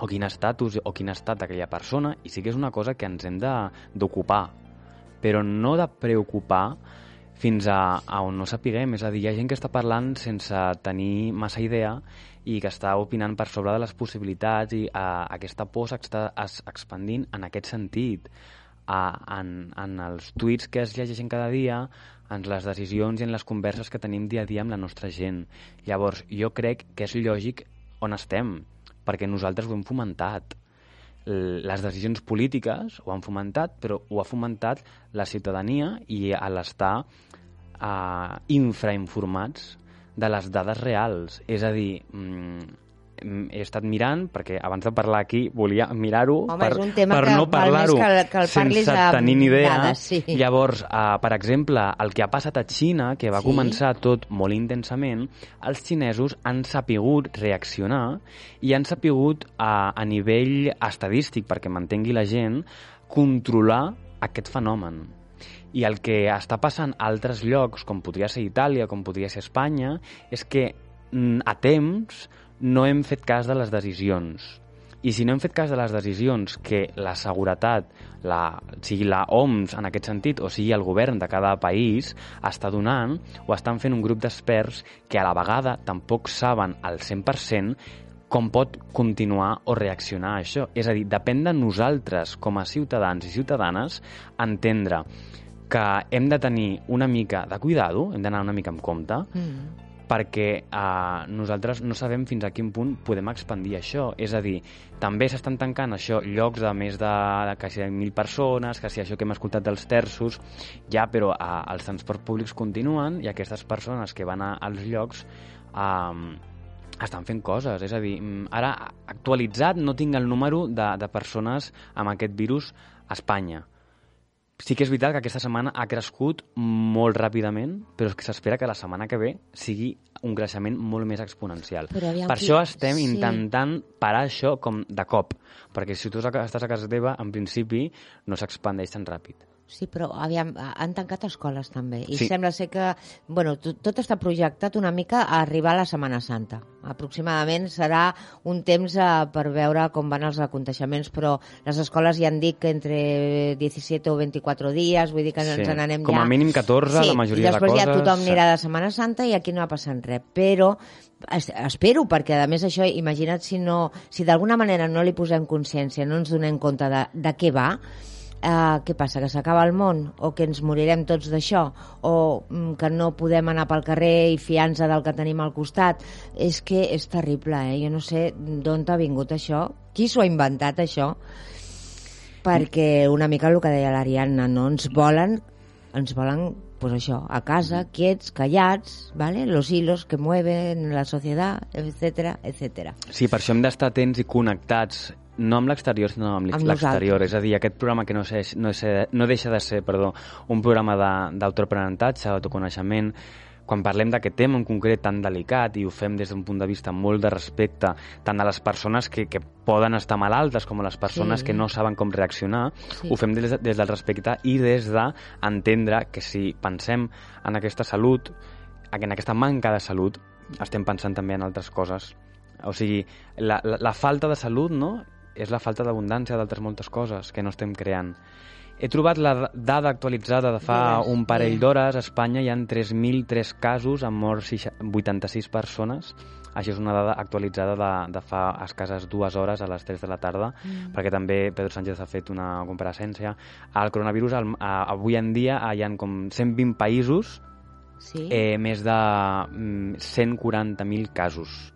o quin estatus o quin estat aquella persona, i sí que és una cosa que ens hem d'ocupar, però no de preocupar fins a, a on no sapiguem. És a dir, hi ha gent que està parlant sense tenir massa idea i que està opinant per sobre de les possibilitats i uh, aquesta por s'està es- expandint en aquest sentit. Uh, en, en els tuits que es llegeixen cada dia, en les decisions i en les converses que tenim dia a dia amb la nostra gent. Llavors, jo crec que és lògic on estem, perquè nosaltres ho hem fomentat. Les decisions polítiques ho han fomentat, però ho ha fomentat la ciutadania i a l'estar uh, infrainformats de les dades reals. És a dir, mm, mm, he estat mirant, perquè abans de parlar aquí volia mirar-ho per, per que no parlar-ho sense tenir ni idea. dades, sí. Llavors, uh, per exemple, el que ha passat a Xina, que va Sí. començar tot molt intensament, els xinesos han sapigut reaccionar i han sapigut a, a nivell estadístic, perquè m'entengui la gent, controlar aquest fenomen. I el que està passant a altres llocs, com podria ser Itàlia, com podria ser Espanya, és que mm, a temps no hem fet cas de les decisions. I si no hem fet cas de les decisions que la seguretat, la, sigui la OMS en aquest sentit, o sigui el govern de cada país, està donant, o estan fent un grup d'experts que a la vegada tampoc saben al 100% com pot continuar o reaccionar a això. És a dir, depèn de nosaltres, com a ciutadans i ciutadanes, entendre que hem de tenir una mica de cuidado, hem d'anar una mica amb compte, Mm. Perquè eh, nosaltres no sabem fins a quin punt podem expandir això. És a dir, també s'estan tancant això llocs de més de, de quasi 1.000 persones, que si això que hem escoltat dels terços, ja, però eh, els transports públics continuen i aquestes persones que van a, als llocs eh, estan fent coses. És a dir, mm, ara actualitzat no tinc el número de, de persones amb aquest virus a Espanya. Sí que és veritat que aquesta setmana ha crescut molt ràpidament, però és que s'espera que la setmana que ve sigui un creixement molt més exponencial. Per qui- això estem sí. intentant parar això com de cop, perquè si tu estàs a casa teva, en principi no s'expandeix tan ràpid. Sí, però aviam, han tancat escoles també i Sí. sembla ser que bueno, tot, tot està projectat una mica a arribar a la Setmana Santa. Aproximadament serà un temps eh, per veure com van els aconteixements, però les escoles ja han dit que entre 17 o 24 dies, vull dir que Sí, ens n'anem com ja... a mínim 14, sí, la majoria i de després ja coses, tothom sí. anirà de Setmana Santa i aquí no ha passat res, però es, espero, perquè a més això, imagina't si no, si d'alguna manera no li posem consciència, no ens donem compte de, de què va, Uh, què passa, que s'acaba el món o que ens morirem tots d'això o mm, que no podem anar pel carrer i fiar-nos del que tenim al costat és que és terrible, eh? jo no sé d'on ha vingut això, qui s'ho ha inventat això perquè una mica el que deia l'Ariadna no? ens volen ens volen pues això, a casa, quiets, callats, ¿vale? los hilos que mueven la societat, etcétera, etcétera. Sí, per això hem d'estar atents i connectats no amb l'exterior, sinó amb l'exterior. És a dir, aquest programa que no, sé, no, sé, no deixa de ser perdó, un programa d'autoaprenentatge, autoconeixement, quan parlem d'aquest tema en concret tan delicat i ho fem des d'un punt de vista molt de respecte tant a les persones que, que poden estar malaltes com a les persones Sí. que no saben com reaccionar, Sí. ho fem des, de- des del respecte i des d'entendre que si pensem en aquesta salut, en aquesta manca de salut, estem pensant també en altres coses. O sigui, la, la, la falta de salut, no?, és la falta d'abundància d'altres moltes coses que no estem creant. He trobat la dada actualitzada de fa Digues, un parell d'hores. A Espanya hi ha 3.003 casos, han mort 6 86 persones. Això és una dada actualitzada de, de fa escasses dues hores a les 3 de la tarda, mm. perquè també Pedro Sánchez ha fet una compareixença. El coronavirus, el, a, avui en dia, hi ha com 120 països, Sí? eh, més de mm, 140.000 casos.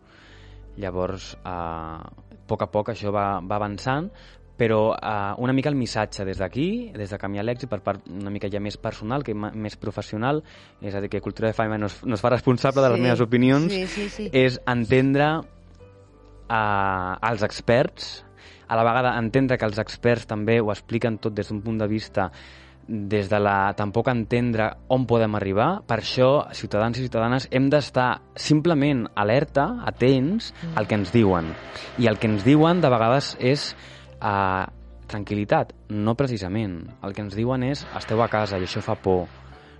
Llavors, eh, poc a poc això va, va avançant, però eh, una mica el missatge des d'aquí, des de Camí l'èxit, per part una mica ja més personal que més professional, és a dir, que Cultura de Faima no es, no es fa responsable de les Sí, meves opinions, sí, sí, sí. és entendre eh, els experts, a la vegada entendre que els experts també ho expliquen tot des d'un punt de vista des de la tampoc entendre on podem arribar. Per això, ciutadans i ciutadanes, hem d'estar simplement alerta, atents al que ens diuen. I el que ens diuen de vegades és eh, tranquil·litat, no precisament. El que ens diuen és esteu a casa i això fa por.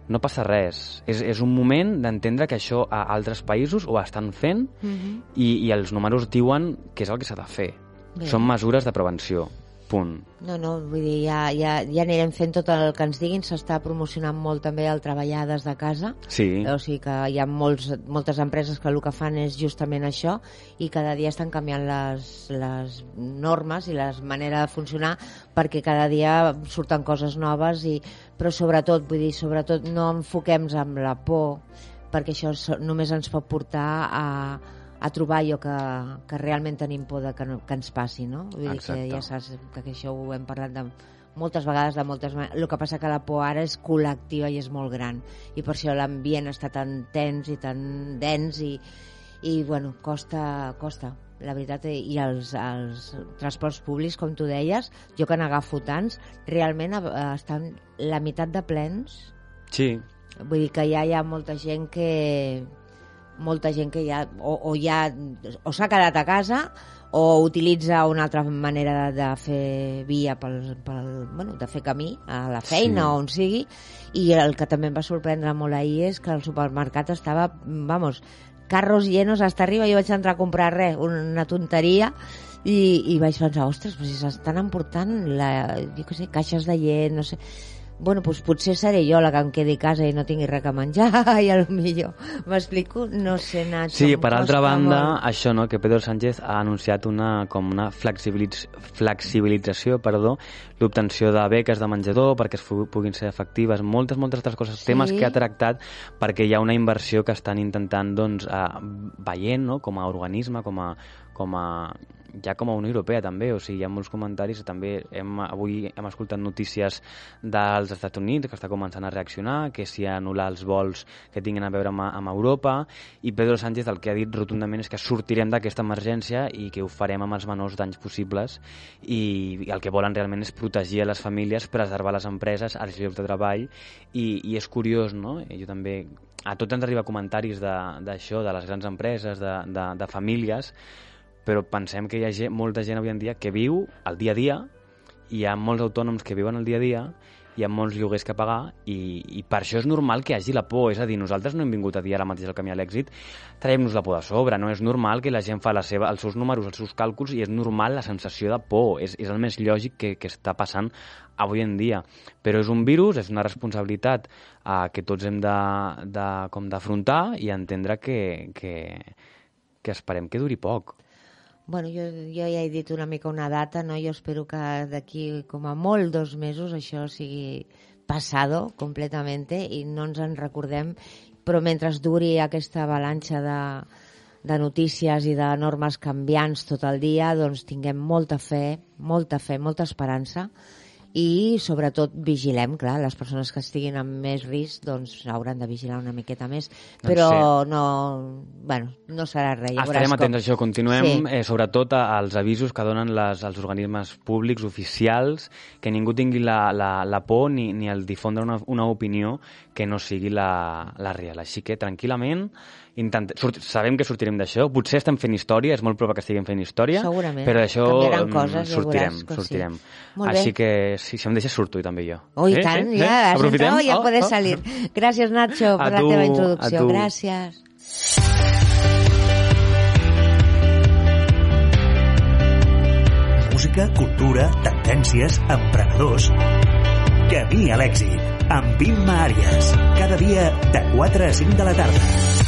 No passa res. És, és un moment d'entendre que això a altres països ho estan fent Mhm. i, i els números diuen que és el que s'ha de fer. Bé. Són mesures de prevenció. Punt. No, no, vull dir, ja, ja, ja anirem fent tot el que ens diguin. S'està promocionant molt també el treballar des de casa. Sí. O sigui que hi ha molts, moltes empreses que el que fan és justament això i cada dia estan canviant les, les normes i les manera de funcionar perquè cada dia surten coses noves i, però sobretot, vull dir, sobretot no enfoquem amb la por perquè això només ens pot portar a, a trobar allò que, que realment tenim por de que, no, que ens passi, no? Vull dir que Exacte. ja saps que, que això ho hem parlat de moltes vegades, de moltes maneres. El que passa que la por ara és col·lectiva i és molt gran. I per això l'ambient està tan tens i tan dens i, i bueno, costa, costa la veritat, i els, els transports públics, com tu deies, jo que n'agafo tants, realment eh, estan la meitat de plens. Sí. Vull dir que ja hi ha molta gent que molta gent que ja o, o ja o s'ha quedat a casa o utilitza una altra manera de, de fer via pel, pel, bueno, de fer camí a la feina Sí. o on sigui i el que també em va sorprendre molt ahir és que el supermercat estava, vamos, carros llenos hasta arriba, jo vaig entrar a comprar res, una tonteria I, i vaig pensar, ostres, però si s'estan emportant la, jo què sé, caixes de llet, no sé bueno, doncs potser seré jo la que em quedi a casa i no tingui res a menjar i a lo millor, m'explico? No sé, Nacho. Sí, per altra banda, molt. això, no?, que Pedro Sánchez ha anunciat una, com una flexibilitz, flexibilització, perdó, l'obtenció de beques de menjador perquè es puguin ser efectives, moltes, moltes altres coses, Sí. temes que ha tractat perquè hi ha una inversió que estan intentant, doncs, eh, veient, no?, com a organisme, com a, com a ja com a Unió Europea també, o sigui, hi ha molts comentaris, també hem, avui hem escoltat notícies dels Estats Units que està començant a reaccionar, que si anul·lar els vols que tinguin a veure amb, amb Europa, i Pedro Sánchez el que ha dit rotundament és que sortirem d'aquesta emergència i que ho farem amb els menors danys possibles i, i el que volen realment és protegir les famílies, preservar les empreses, els llocs de treball i, i és curiós, no? Jo també a tots ens arriba comentaris d'això, de, de les grans empreses, de, de, de famílies, però pensem que hi ha gent, molta gent avui en dia que viu el dia a dia, hi ha molts autònoms que viuen el dia a dia, hi ha molts lloguers que pagar i, i per això és normal que hi hagi la por, és a dir, nosaltres no hem vingut a dir ara mateix el camí a l'èxit, traiem-nos la por de sobre, no és normal que la gent fa la seva, els seus números, els seus càlculs i és normal la sensació de por, és, és el més lògic que, que està passant avui en dia. Però és un virus, és una responsabilitat eh, que tots hem de, de, com d'afrontar i entendre que, que, que esperem que duri poc. Bueno, jo, jo ja he dit una mica una data, no? Jo espero que d'aquí com a molt dos mesos això sigui passado completamente i no ens en recordem, però mentre duri aquesta avalanxa de, de notícies i de normes canviants tot el dia, doncs tinguem molta fe, molta fe, molta esperança i sobretot vigilem, clar, les persones que estiguin amb més risc doncs hauran de vigilar una miqueta més, però no, bueno, no serà res. ja Estarem com- atents a això. Continuem, Sí. eh, sobretot, als avisos que donen les, els organismes públics, oficials, que ningú tingui la, la, la por ni, ni el difondre una, una opinió que no sigui la, la real. Així que, tranquil·lament, intent... surt... sabem que sortirem d'això. Potser estem fent història, és molt probable que estiguem fent història, Segurament. però d'això mm, coses, ja sortirem. sí. sortirem. Així que, si, si em deixes, surto i també jo. Oh, i tant, ja, has Aprofitem? entrado, ya Oh, puedes oh. salir. Gracias, Nacho, A la tu, teva a introducció. Gràcies. Música, cultura, tendències, emprenedors... Camí a l'èxit, amb Imma Àries. Cada dia de 4 a 5 de la tarda.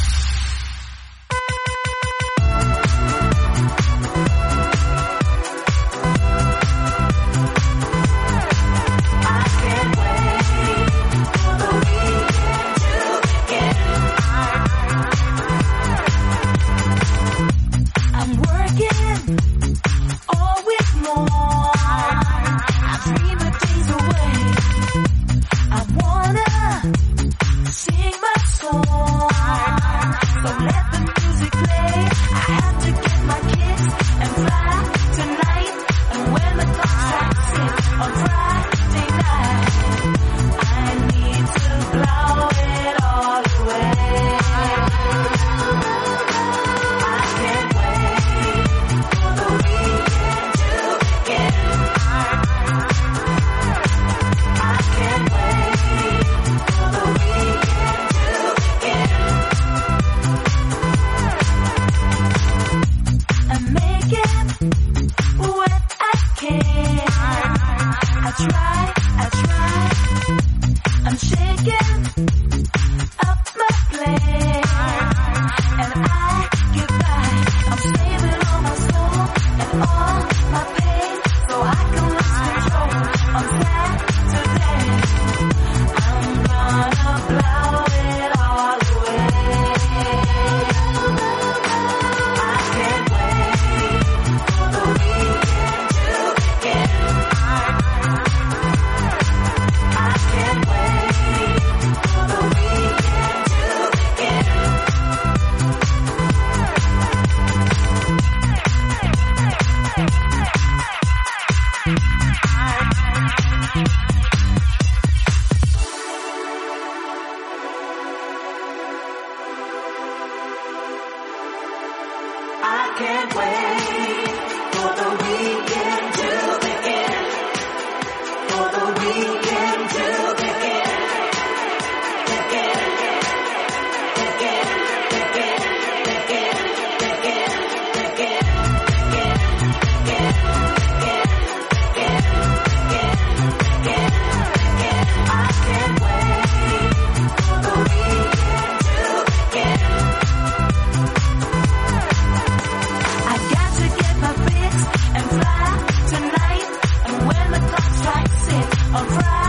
On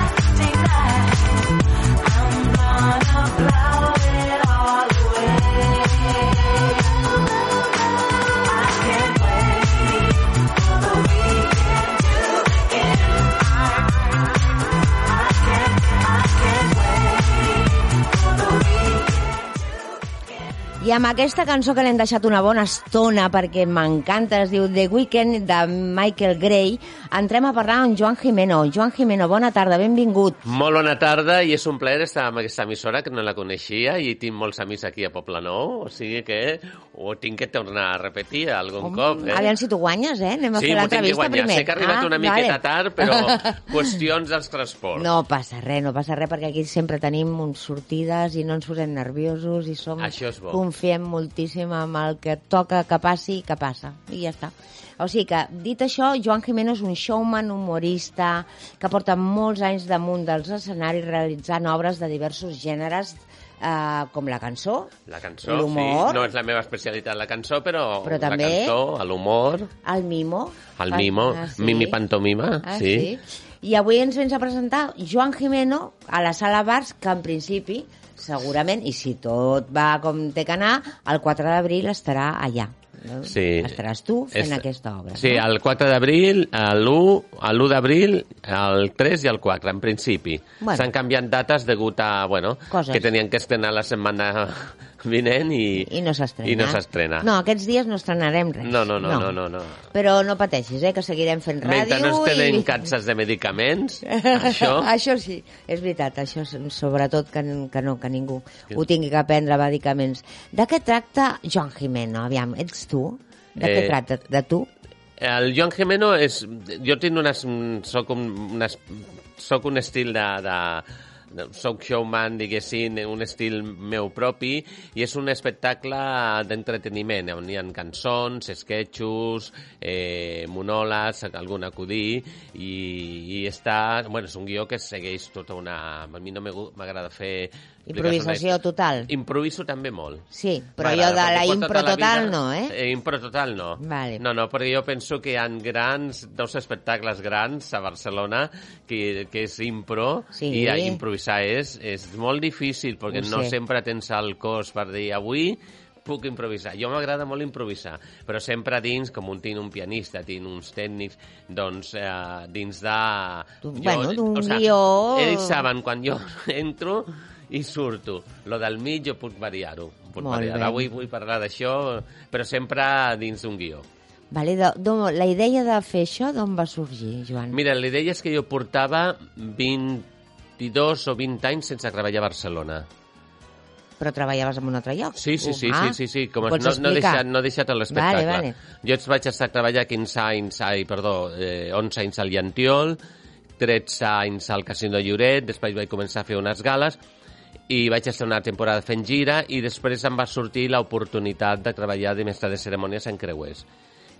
Amb aquesta cançó que l'hem deixat una bona estona perquè m'encanta, es diu The Weekend de Michael Gray, entrem a parlar amb Joan Jimeno. Joan Jimeno, bona tarda, benvingut. Molt bona tarda i és un plaer estar amb aquesta emissora que no la coneixia i tinc molts amics aquí a Poblenou, o sigui que ho tinc que tornar a repetir algun Home, cop. Eh? Aviam si tu guanyes, eh? Anem a sí, fer l'entrevista primer. Sé que ha arribat Ah, una miqueta vale. tard, però qüestions dels transports. No passa res, no passa res, perquè aquí sempre tenim uns sortides i no ens posem nerviosos i som... Això és bo. Confiem moltíssim en el que toca que passi, que passa. I ja està. O sigui que, dit això, Joan Jimeno és un showman humorista que porta molts anys damunt dels escenaris realitzant obres de diversos gèneres, eh, com la cançó, La cançó, l'humor, sí. No és la meva especialitat, la cançó, però, Però també- la cançó, l'humor, el mimo. el mimo, Ah, sí. mimi pantomima, Ah, sí. sí. I avui ens vens a presentar Joan Jimeno a la sala Bars, que en principi, segurament, i si tot va com té que anar, el 4 d'abril estarà allà. No? Sí. Estaràs tu fent És- aquesta obra. Sí, no? el 4 d'abril, l'1 l'1 d'abril, el 3 i el 4, en principi. Bueno. S'han canviat dates degut a, bueno, Coses. que tenien que estrenar la setmana vinent i... I no s'estrena. I no s'estrena. No, aquests dies no estrenarem res. No, no, no, no, no, no. Però no pateixis, eh, que seguirem fent ràdio. Mentre no estenen i... cansats de medicaments, això... això sí, és veritat, això sobretot que, que no, que ningú ho tingui que prendre medicaments. De què tracta Joan Jimeno? Aviam, ets tu? De què Eh, tracta? De tu? El Joan Jimeno és... Jo tinc unes... Soc un, unes, soc un estil de de- soc showman, diguéssim, un estil meu propi, i és un espectacle d'entreteniment, on hi ha cançons, esquetxos, eh, monòlegs, algun acudí, i, i està... Bueno, és un guió que segueix tota una... A mi no m'agrada fer... Improvisació total. Improviso també molt. Sí, però jo de la impro tota la total vida- no, eh? eh? Impro total no. Vale. No, no, perquè jo penso que hi ha grans, dos espectacles grans a Barcelona que, que és impro Sí. i a improvisar és, és molt difícil perquè no sé. sempre tens el cos per dir avui puc improvisar. Jo m'agrada molt improvisar, però sempre dins, com un tinc un pianista, tinc uns tècnics, doncs eh, dins de... D'un- bueno, d'un o sea, guió. Ells saben quan jo entro i surto. Lo del mig jo puc variar-ho. Puc variar. bé. Avui vull parlar d'això, però sempre dins d'un guió. Vale, de, de, la idea de fer això d'on va sorgir, Joan? Mira, la idea és que jo portava 22 o 20 anys sense treballar a Barcelona. Però treballaves en un altre lloc? Sí, sí, sí, Ah, sí, sí, sí. Com no, no, he deixat, no he deixat l'espectacle. Vale, vale. Jo vaig estar a treballar 15 anys, ai, perdó, eh, 11 anys al Llantiol, 13 anys al Casino de Lloret, després vaig començar a fer unes gales i vaig estar una temporada fent gira i després em va sortir l'oportunitat de treballar de mestre de cerimònies en Creuers.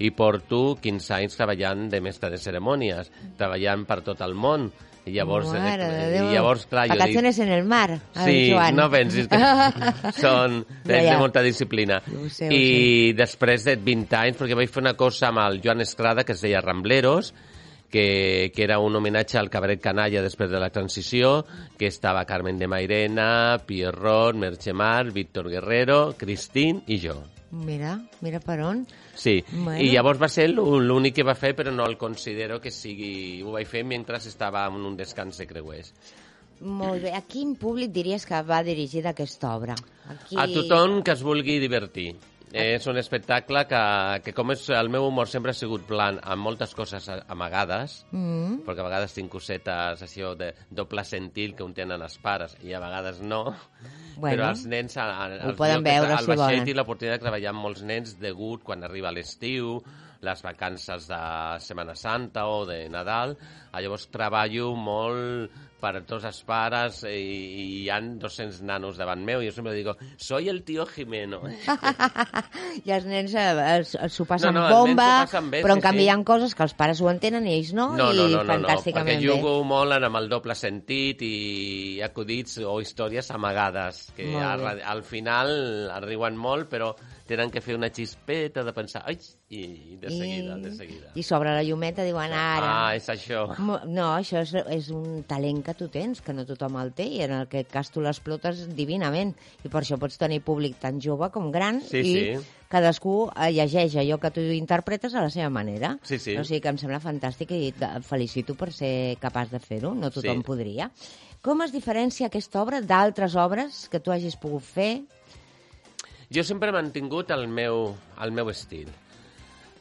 I porto 15 anys treballant de mestre de cerimònies, treballant per tot el món. I llavors, eh, Mare de Déu. i llavors clar, jo dic, en el mar, el Sí, Joan. no pensis que són de, Ja, ja. de molta disciplina. Ho sé, ho I després de 20 anys, perquè vaig fer una cosa amb el Joan Estrada que es deia Rambleros, que, que era un homenatge al cabaret canalla després de la transició, que estava Carmen de Mairena, Pierrot, Merche Mar, Víctor Guerrero, Cristín i jo. Mira, mira per on. Sí, Bueno. i llavors va ser l'ú- l'únic que va fer, però no el considero que sigui... Ho vaig fer mentre estava en un descans de creuers. Molt bé. A quin públic diries que va dirigida aquesta obra? Aquí... A tothom que es vulgui divertir. És un espectacle que, que com és, el meu humor sempre ha sigut plan amb moltes coses amagades, Mm. perquè a vegades tinc cosetes això de doble sentit que un tenen els pares i a vegades no, Bueno, però els nens a, a, ho els poden veure, si vaixell volen. tinc l'oportunitat de treballar amb molts nens degut quan arriba l'estiu, les vacances de Setmana Santa o de Nadal, Ah, llavors treballo molt per tots els pares eh, i, i hi han 200 nanos davant meu. Jo sempre digo, soy el tío Jimeno. I els nens eh, s'ho passen No, no, bomba, passen bé, però en sí, canvi sí. hi ha coses que els pares ho entenen i ells no, No, i no, no, no, no, perquè fantàsticament jugo molt amb el doble sentit i acudits o històries amagades, que al, al final arriben molt, però tenen que fer una xispeta de pensar, ai, i de seguida, de seguida. I sobre la llumeta diuen ara... Ah, és això. No, això és, és un talent que tu tens, que no tothom el té, i en el que cas tu l'explotes divinament. I per això pots tenir públic tan jove com gran, Sí, i sí. cadascú eh, llegeix allò que tu interpretes a la seva manera. Sí, sí. O sigui que em sembla fantàstic i et felicito per ser capaç de fer-ho, no tothom Sí. podria. Com es diferencia aquesta obra d'altres obres que tu hagis pogut fer? Jo sempre he mantingut el meu, el meu estil.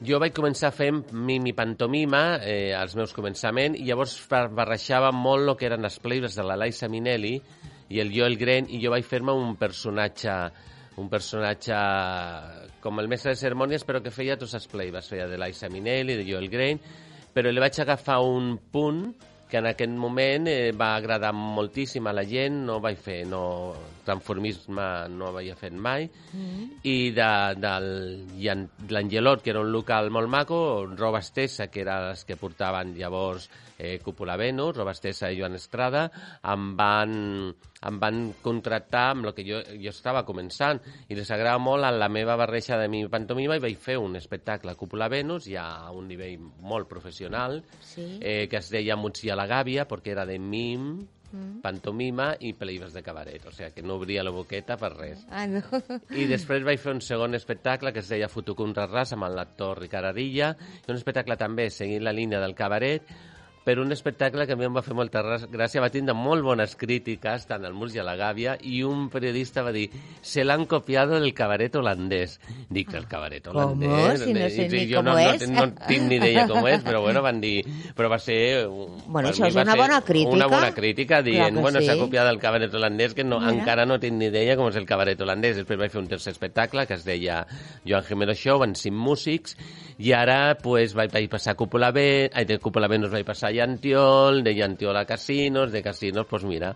Jo vaig començar fent mim i pantomima eh, als meus començaments i llavors bar- barrejava molt el que eren les playbacks de la Liza Minnelli i el Joel Green i jo vaig fer-me un personatge un personatge com el mestre de cerimònies però que feia tots els playbacks, feia de Liza Minnelli, de Joel Green però li vaig agafar un punt que en aquest moment eh, va agradar moltíssim a la gent, no vaig fer, no, transformisme no havia fet mai, i de, Llan- l'Angelot, que era un local molt maco, roba estesa, que era les que portaven llavors eh, Cúpula Venus, roba estesa i Joan Estrada, em van, em van contractar amb el que jo, jo estava començant, i les agrada molt en la meva barreja de mi pantomima i vaig fer un espectacle Cúpula Venus, ja a un nivell molt professional, Sí. eh, que es deia Mutxi a la gàbia, perquè era de mim, pantomima i pel·lícules de cabaret, o sigui que no obria la boqueta per res. Ah, no. I després vaig fer un segon espectacle que es deia Futucum Ras amb l'actor Ricard Arilla, un espectacle també seguint la línia del cabaret, però un espectacle que a mi em va fer molta gràcia, va tindre molt bones crítiques, tant al Murs i a la Gàbia, i un periodista va dir se l'han copiado del cabaret holandès. Dic, el cabaret ¿Cómo? holandès? Si no I sé ni jo cómo no, és. No, no tinc ni idea com és, però bueno, van dir... Però va ser... Bueno, per això és una bona crítica. Una bona crítica, dient, Clar bueno, sí. s'ha copiat del cabaret holandès, que no, Mira. encara no tinc ni idea com és el cabaret holandès. Després vaig fer un tercer espectacle que es deia Joan Jimeno Show, en cinc músics, i ara pues, vaig, vaig passar a Cúpula B, ai, de Cúpula B nos vaig passar a Llantiol, de Llantiol a Casinos, de Casinos, pues mira,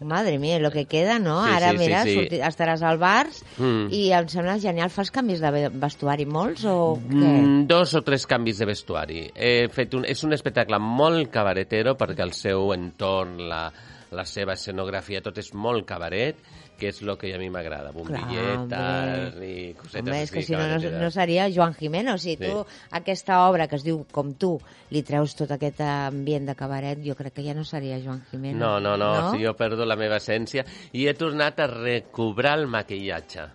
Madre mía, lo que queda, no? Sí, Ara, sí, sí, mira, sí. sorti- estaràs al bars Mm. i em sembla genial. Fas canvis de ve- vestuari molts o què? Mm, dos o tres canvis de vestuari. He fet un, és un espectacle molt cabaretero perquè el seu entorn, la, la seva escenografia, tot és molt cabaret, que és el que a mi m'agrada, bombilletes i cosetes Home, és que si no, no, seria Joan Jimeno. Si Sí. tu, aquesta obra que es diu Com tu, li treus tot aquest ambient de cabaret, jo crec que ja no seria Joan Jimeno. No, no, no, no? si jo perdo la meva essència i he tornat a recobrar el maquillatge.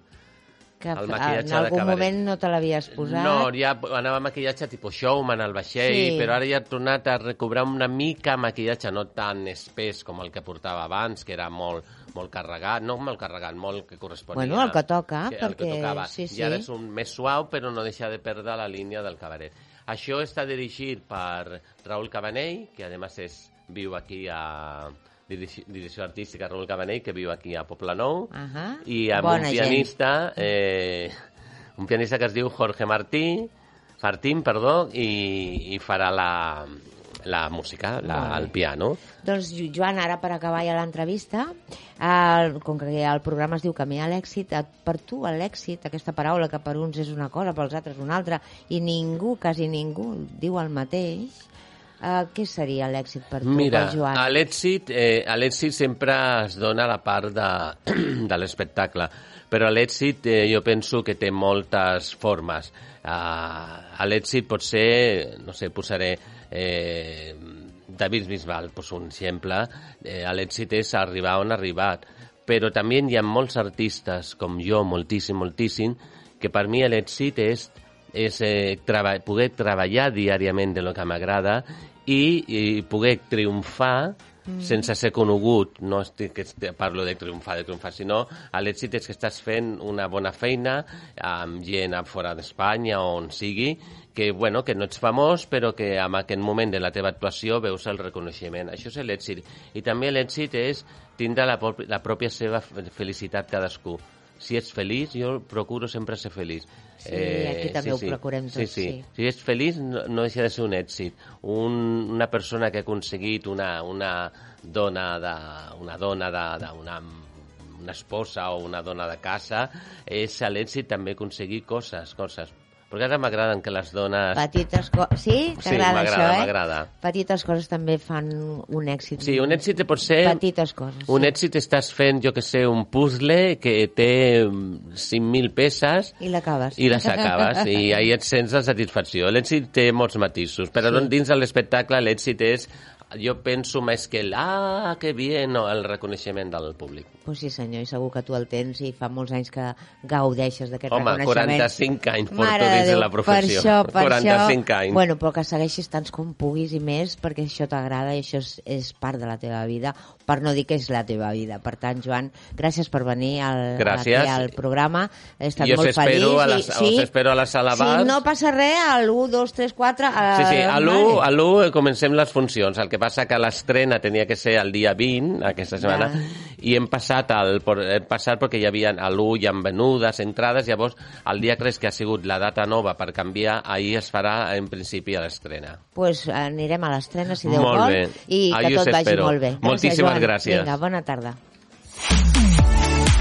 que el en maquillatge de algun moment no te l'havies posat. No, ja anava maquillatge tipus showman al vaixell, Sí. però ara ja he tornat a recobrar una mica maquillatge, no tan espès com el que portava abans, que era molt, molt carregat, no molt carregat, molt que corresponia... Bueno, el que toca, el que perquè- tocava. sí, sí. I ara és un més suau, però no deixa de perdre la línia del cabaret. Això està dirigit per Raúl Cabanell, que además és, viu aquí a direcció artística Raúl Cabanell, que viu aquí a Poblenou, Ahà. i amb Bona un gent. pianista, eh, un pianista que es diu Jorge Martí, Martín, perdó, i, i farà la, la música, la, el piano. Doncs, Jo- Joan, ara per acabar ja l'entrevista, el, com que el programa es diu Camí a l'èxit, eh, per tu l'èxit, aquesta paraula que per uns és una cosa, pels altres una altra, i ningú, quasi ningú, diu el mateix, eh, què seria l'èxit per tu, Mira, pel Joan? a l'èxit eh, sempre es dona la part de, de l'espectacle, però l'èxit eh, jo penso que té moltes formes. Uh, l'èxit pot ser, no sé, posaré eh, David Bisbal, pues un exemple, eh, l'èxit és arribar on ha arribat, però també hi ha molts artistes, com jo, moltíssim, moltíssim, que per mi l'èxit és és eh, treba poder treballar diàriament de lo que m'agrada i, i poder triomfar mm. sense ser conegut. No estic, que parlo de triomfar, de triomfar, sinó l'èxit és que estàs fent una bona feina amb gent a fora d'Espanya o on sigui, que, bueno, que no ets famós, però que en aquest moment de la teva actuació veus el reconeixement. Això és l'èxit. I també l'èxit és tindre la, la pròpia seva fe- felicitat cadascú si ets feliç, jo procuro sempre ser feliç. Sí, aquí també ho procurem sí, tots, sí. sí. Si ets feliç, no, no deixa de ser un èxit. Un, una persona que ha aconseguit una, una dona de, una dona de, de una, una esposa o una dona de casa, és l'èxit també aconseguir coses, coses. Perquè ara m'agraden que les dones... Petites coses... Sí? Sí, T'agrada m'agrada, això, eh? m'agrada. Petites coses també fan un èxit. Sí, un èxit pot ser... Petites coses. Un sí. èxit estàs fent, jo que sé, un puzzle que té mm, 5.000 peces I l'acabes. i les acabes i ahí et sents la satisfacció. L'èxit té molts matisos, però Sí. sí. dins de l'espectacle l'èxit és jo penso més que el ah, que bien, no, el reconeixement del públic. Pues sí, senyor, i segur que tu el tens i fa molts anys que gaudeixes d'aquest Home, reconeixement. 45 anys porto Mare de dins de la professió. Per això, per 45 això, anys. Bueno, però que segueixis tants com puguis i més, perquè això t'agrada i això és, és part de la teva vida, per no dir que és la teva vida. Per tant, Joan, gràcies per venir al, Gràcies. aquí al programa. He estat I us molt espero feliç. a la- i, sí, us espero a la sala Si Bars. no passa res, al 1, 2, 3, 4... A, Sí, sí, a l'1 vale. a l'1 comencem les funcions. El que passa que l'estrena tenia que ser el dia 20, aquesta setmana, Ja. i hem passat, al, por- hem passat perquè hi havia a l'1 hi ha venudes, entrades, llavors el dia 3 que ha sigut la data nova per canviar, ahir es farà en principi a l'estrena. pues anirem a l'estrena, si Déu Molt vol, bé. i que Ahí us tot vagi espero. molt bé. Gràcies, Moltíssimes Joan. gràcies. Vinga, bona tarda.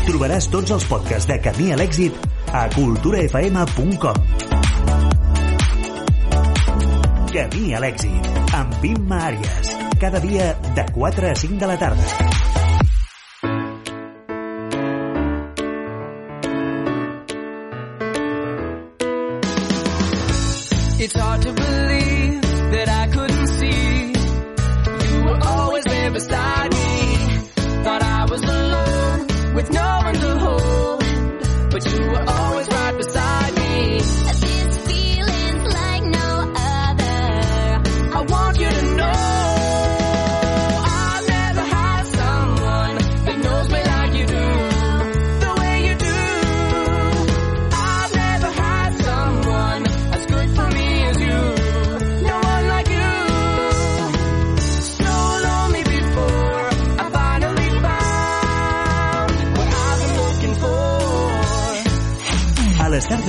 Trobaràs tots els podcasts de Camí a l'èxit a culturafm.com Camí a l'èxit amb Imma Àries cada dia de 4 a 5 de la tarda It's hard to believe that I couldn't see. You were always there beside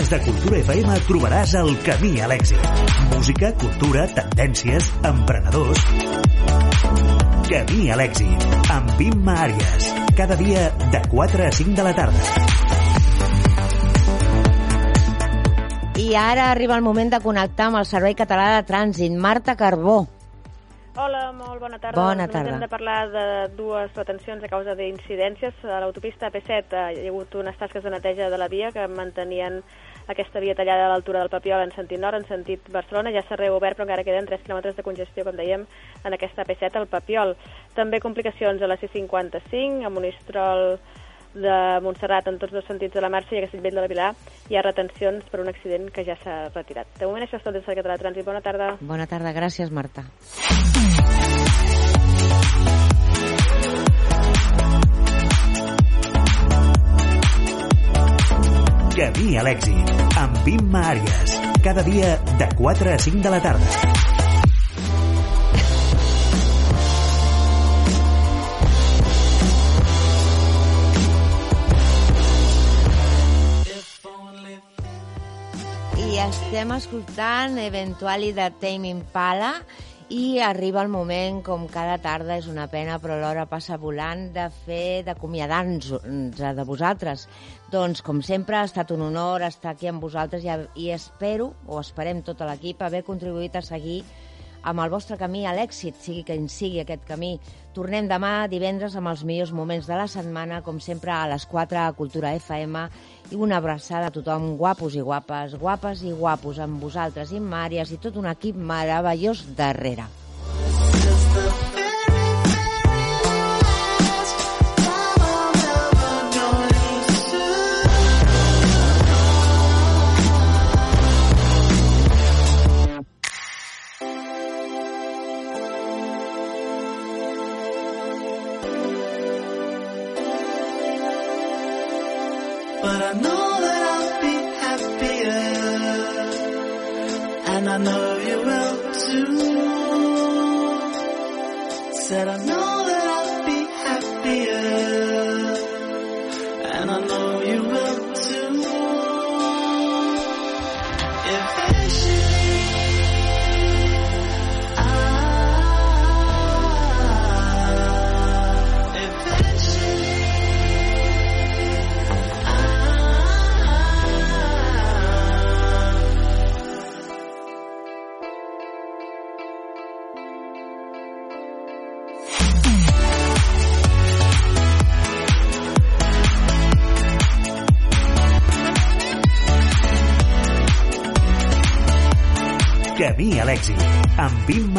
de Cultura FM trobaràs el camí a l'èxit. Música, cultura, tendències, emprenedors... Camí a l'èxit, amb Imma Àries. Cada dia de 4 a 5 de la tarda. I ara arriba el moment de connectar amb el Servei Català de Trànsit. Marta Carbó. Hola, molt bona tarda. Bona Doncs tarda. Hem de parlar de dues retencions a causa d'incidències. A l'autopista P7 eh, hi ha hagut unes tasques de neteja de la via que mantenien aquesta via tallada a l'altura del Papiol en sentit nord, en sentit Barcelona. Ja s'ha reobert, però encara queden 3 quilòmetres de congestió, com dèiem, en aquesta P7 al Papiol. També complicacions a la C55, a Monistrol de Montserrat en tots dos sentits de la marxa i a Castellvell de la Vilar hi ha retencions per un accident que ja s'ha retirat. De moment això és tot des del Català de Trànsit. Bona tarda. Bona tarda, gràcies, Marta. Camí a l'èxit, amb Imma Àries. Cada dia de 4 a 5 de la tarda. I estem escoltant Eventuali de Tame Impala i arriba el moment, com cada tarda, és una pena, però l'hora passa volant, de fer, d'acomiadar-nos de vosaltres. Doncs, com sempre, ha estat un honor estar aquí amb vosaltres i, i espero, o esperem tot l'equip, haver contribuït a seguir amb el vostre camí a l'èxit, sigui quin sigui aquest camí. Tornem demà, divendres, amb els millors moments de la setmana, com sempre, a les 4 a Cultura FM, i una abraçada a tothom, guapos i guapes, guapes i guapos, amb vosaltres i Màries i tot un equip meravellós darrere.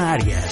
Camí a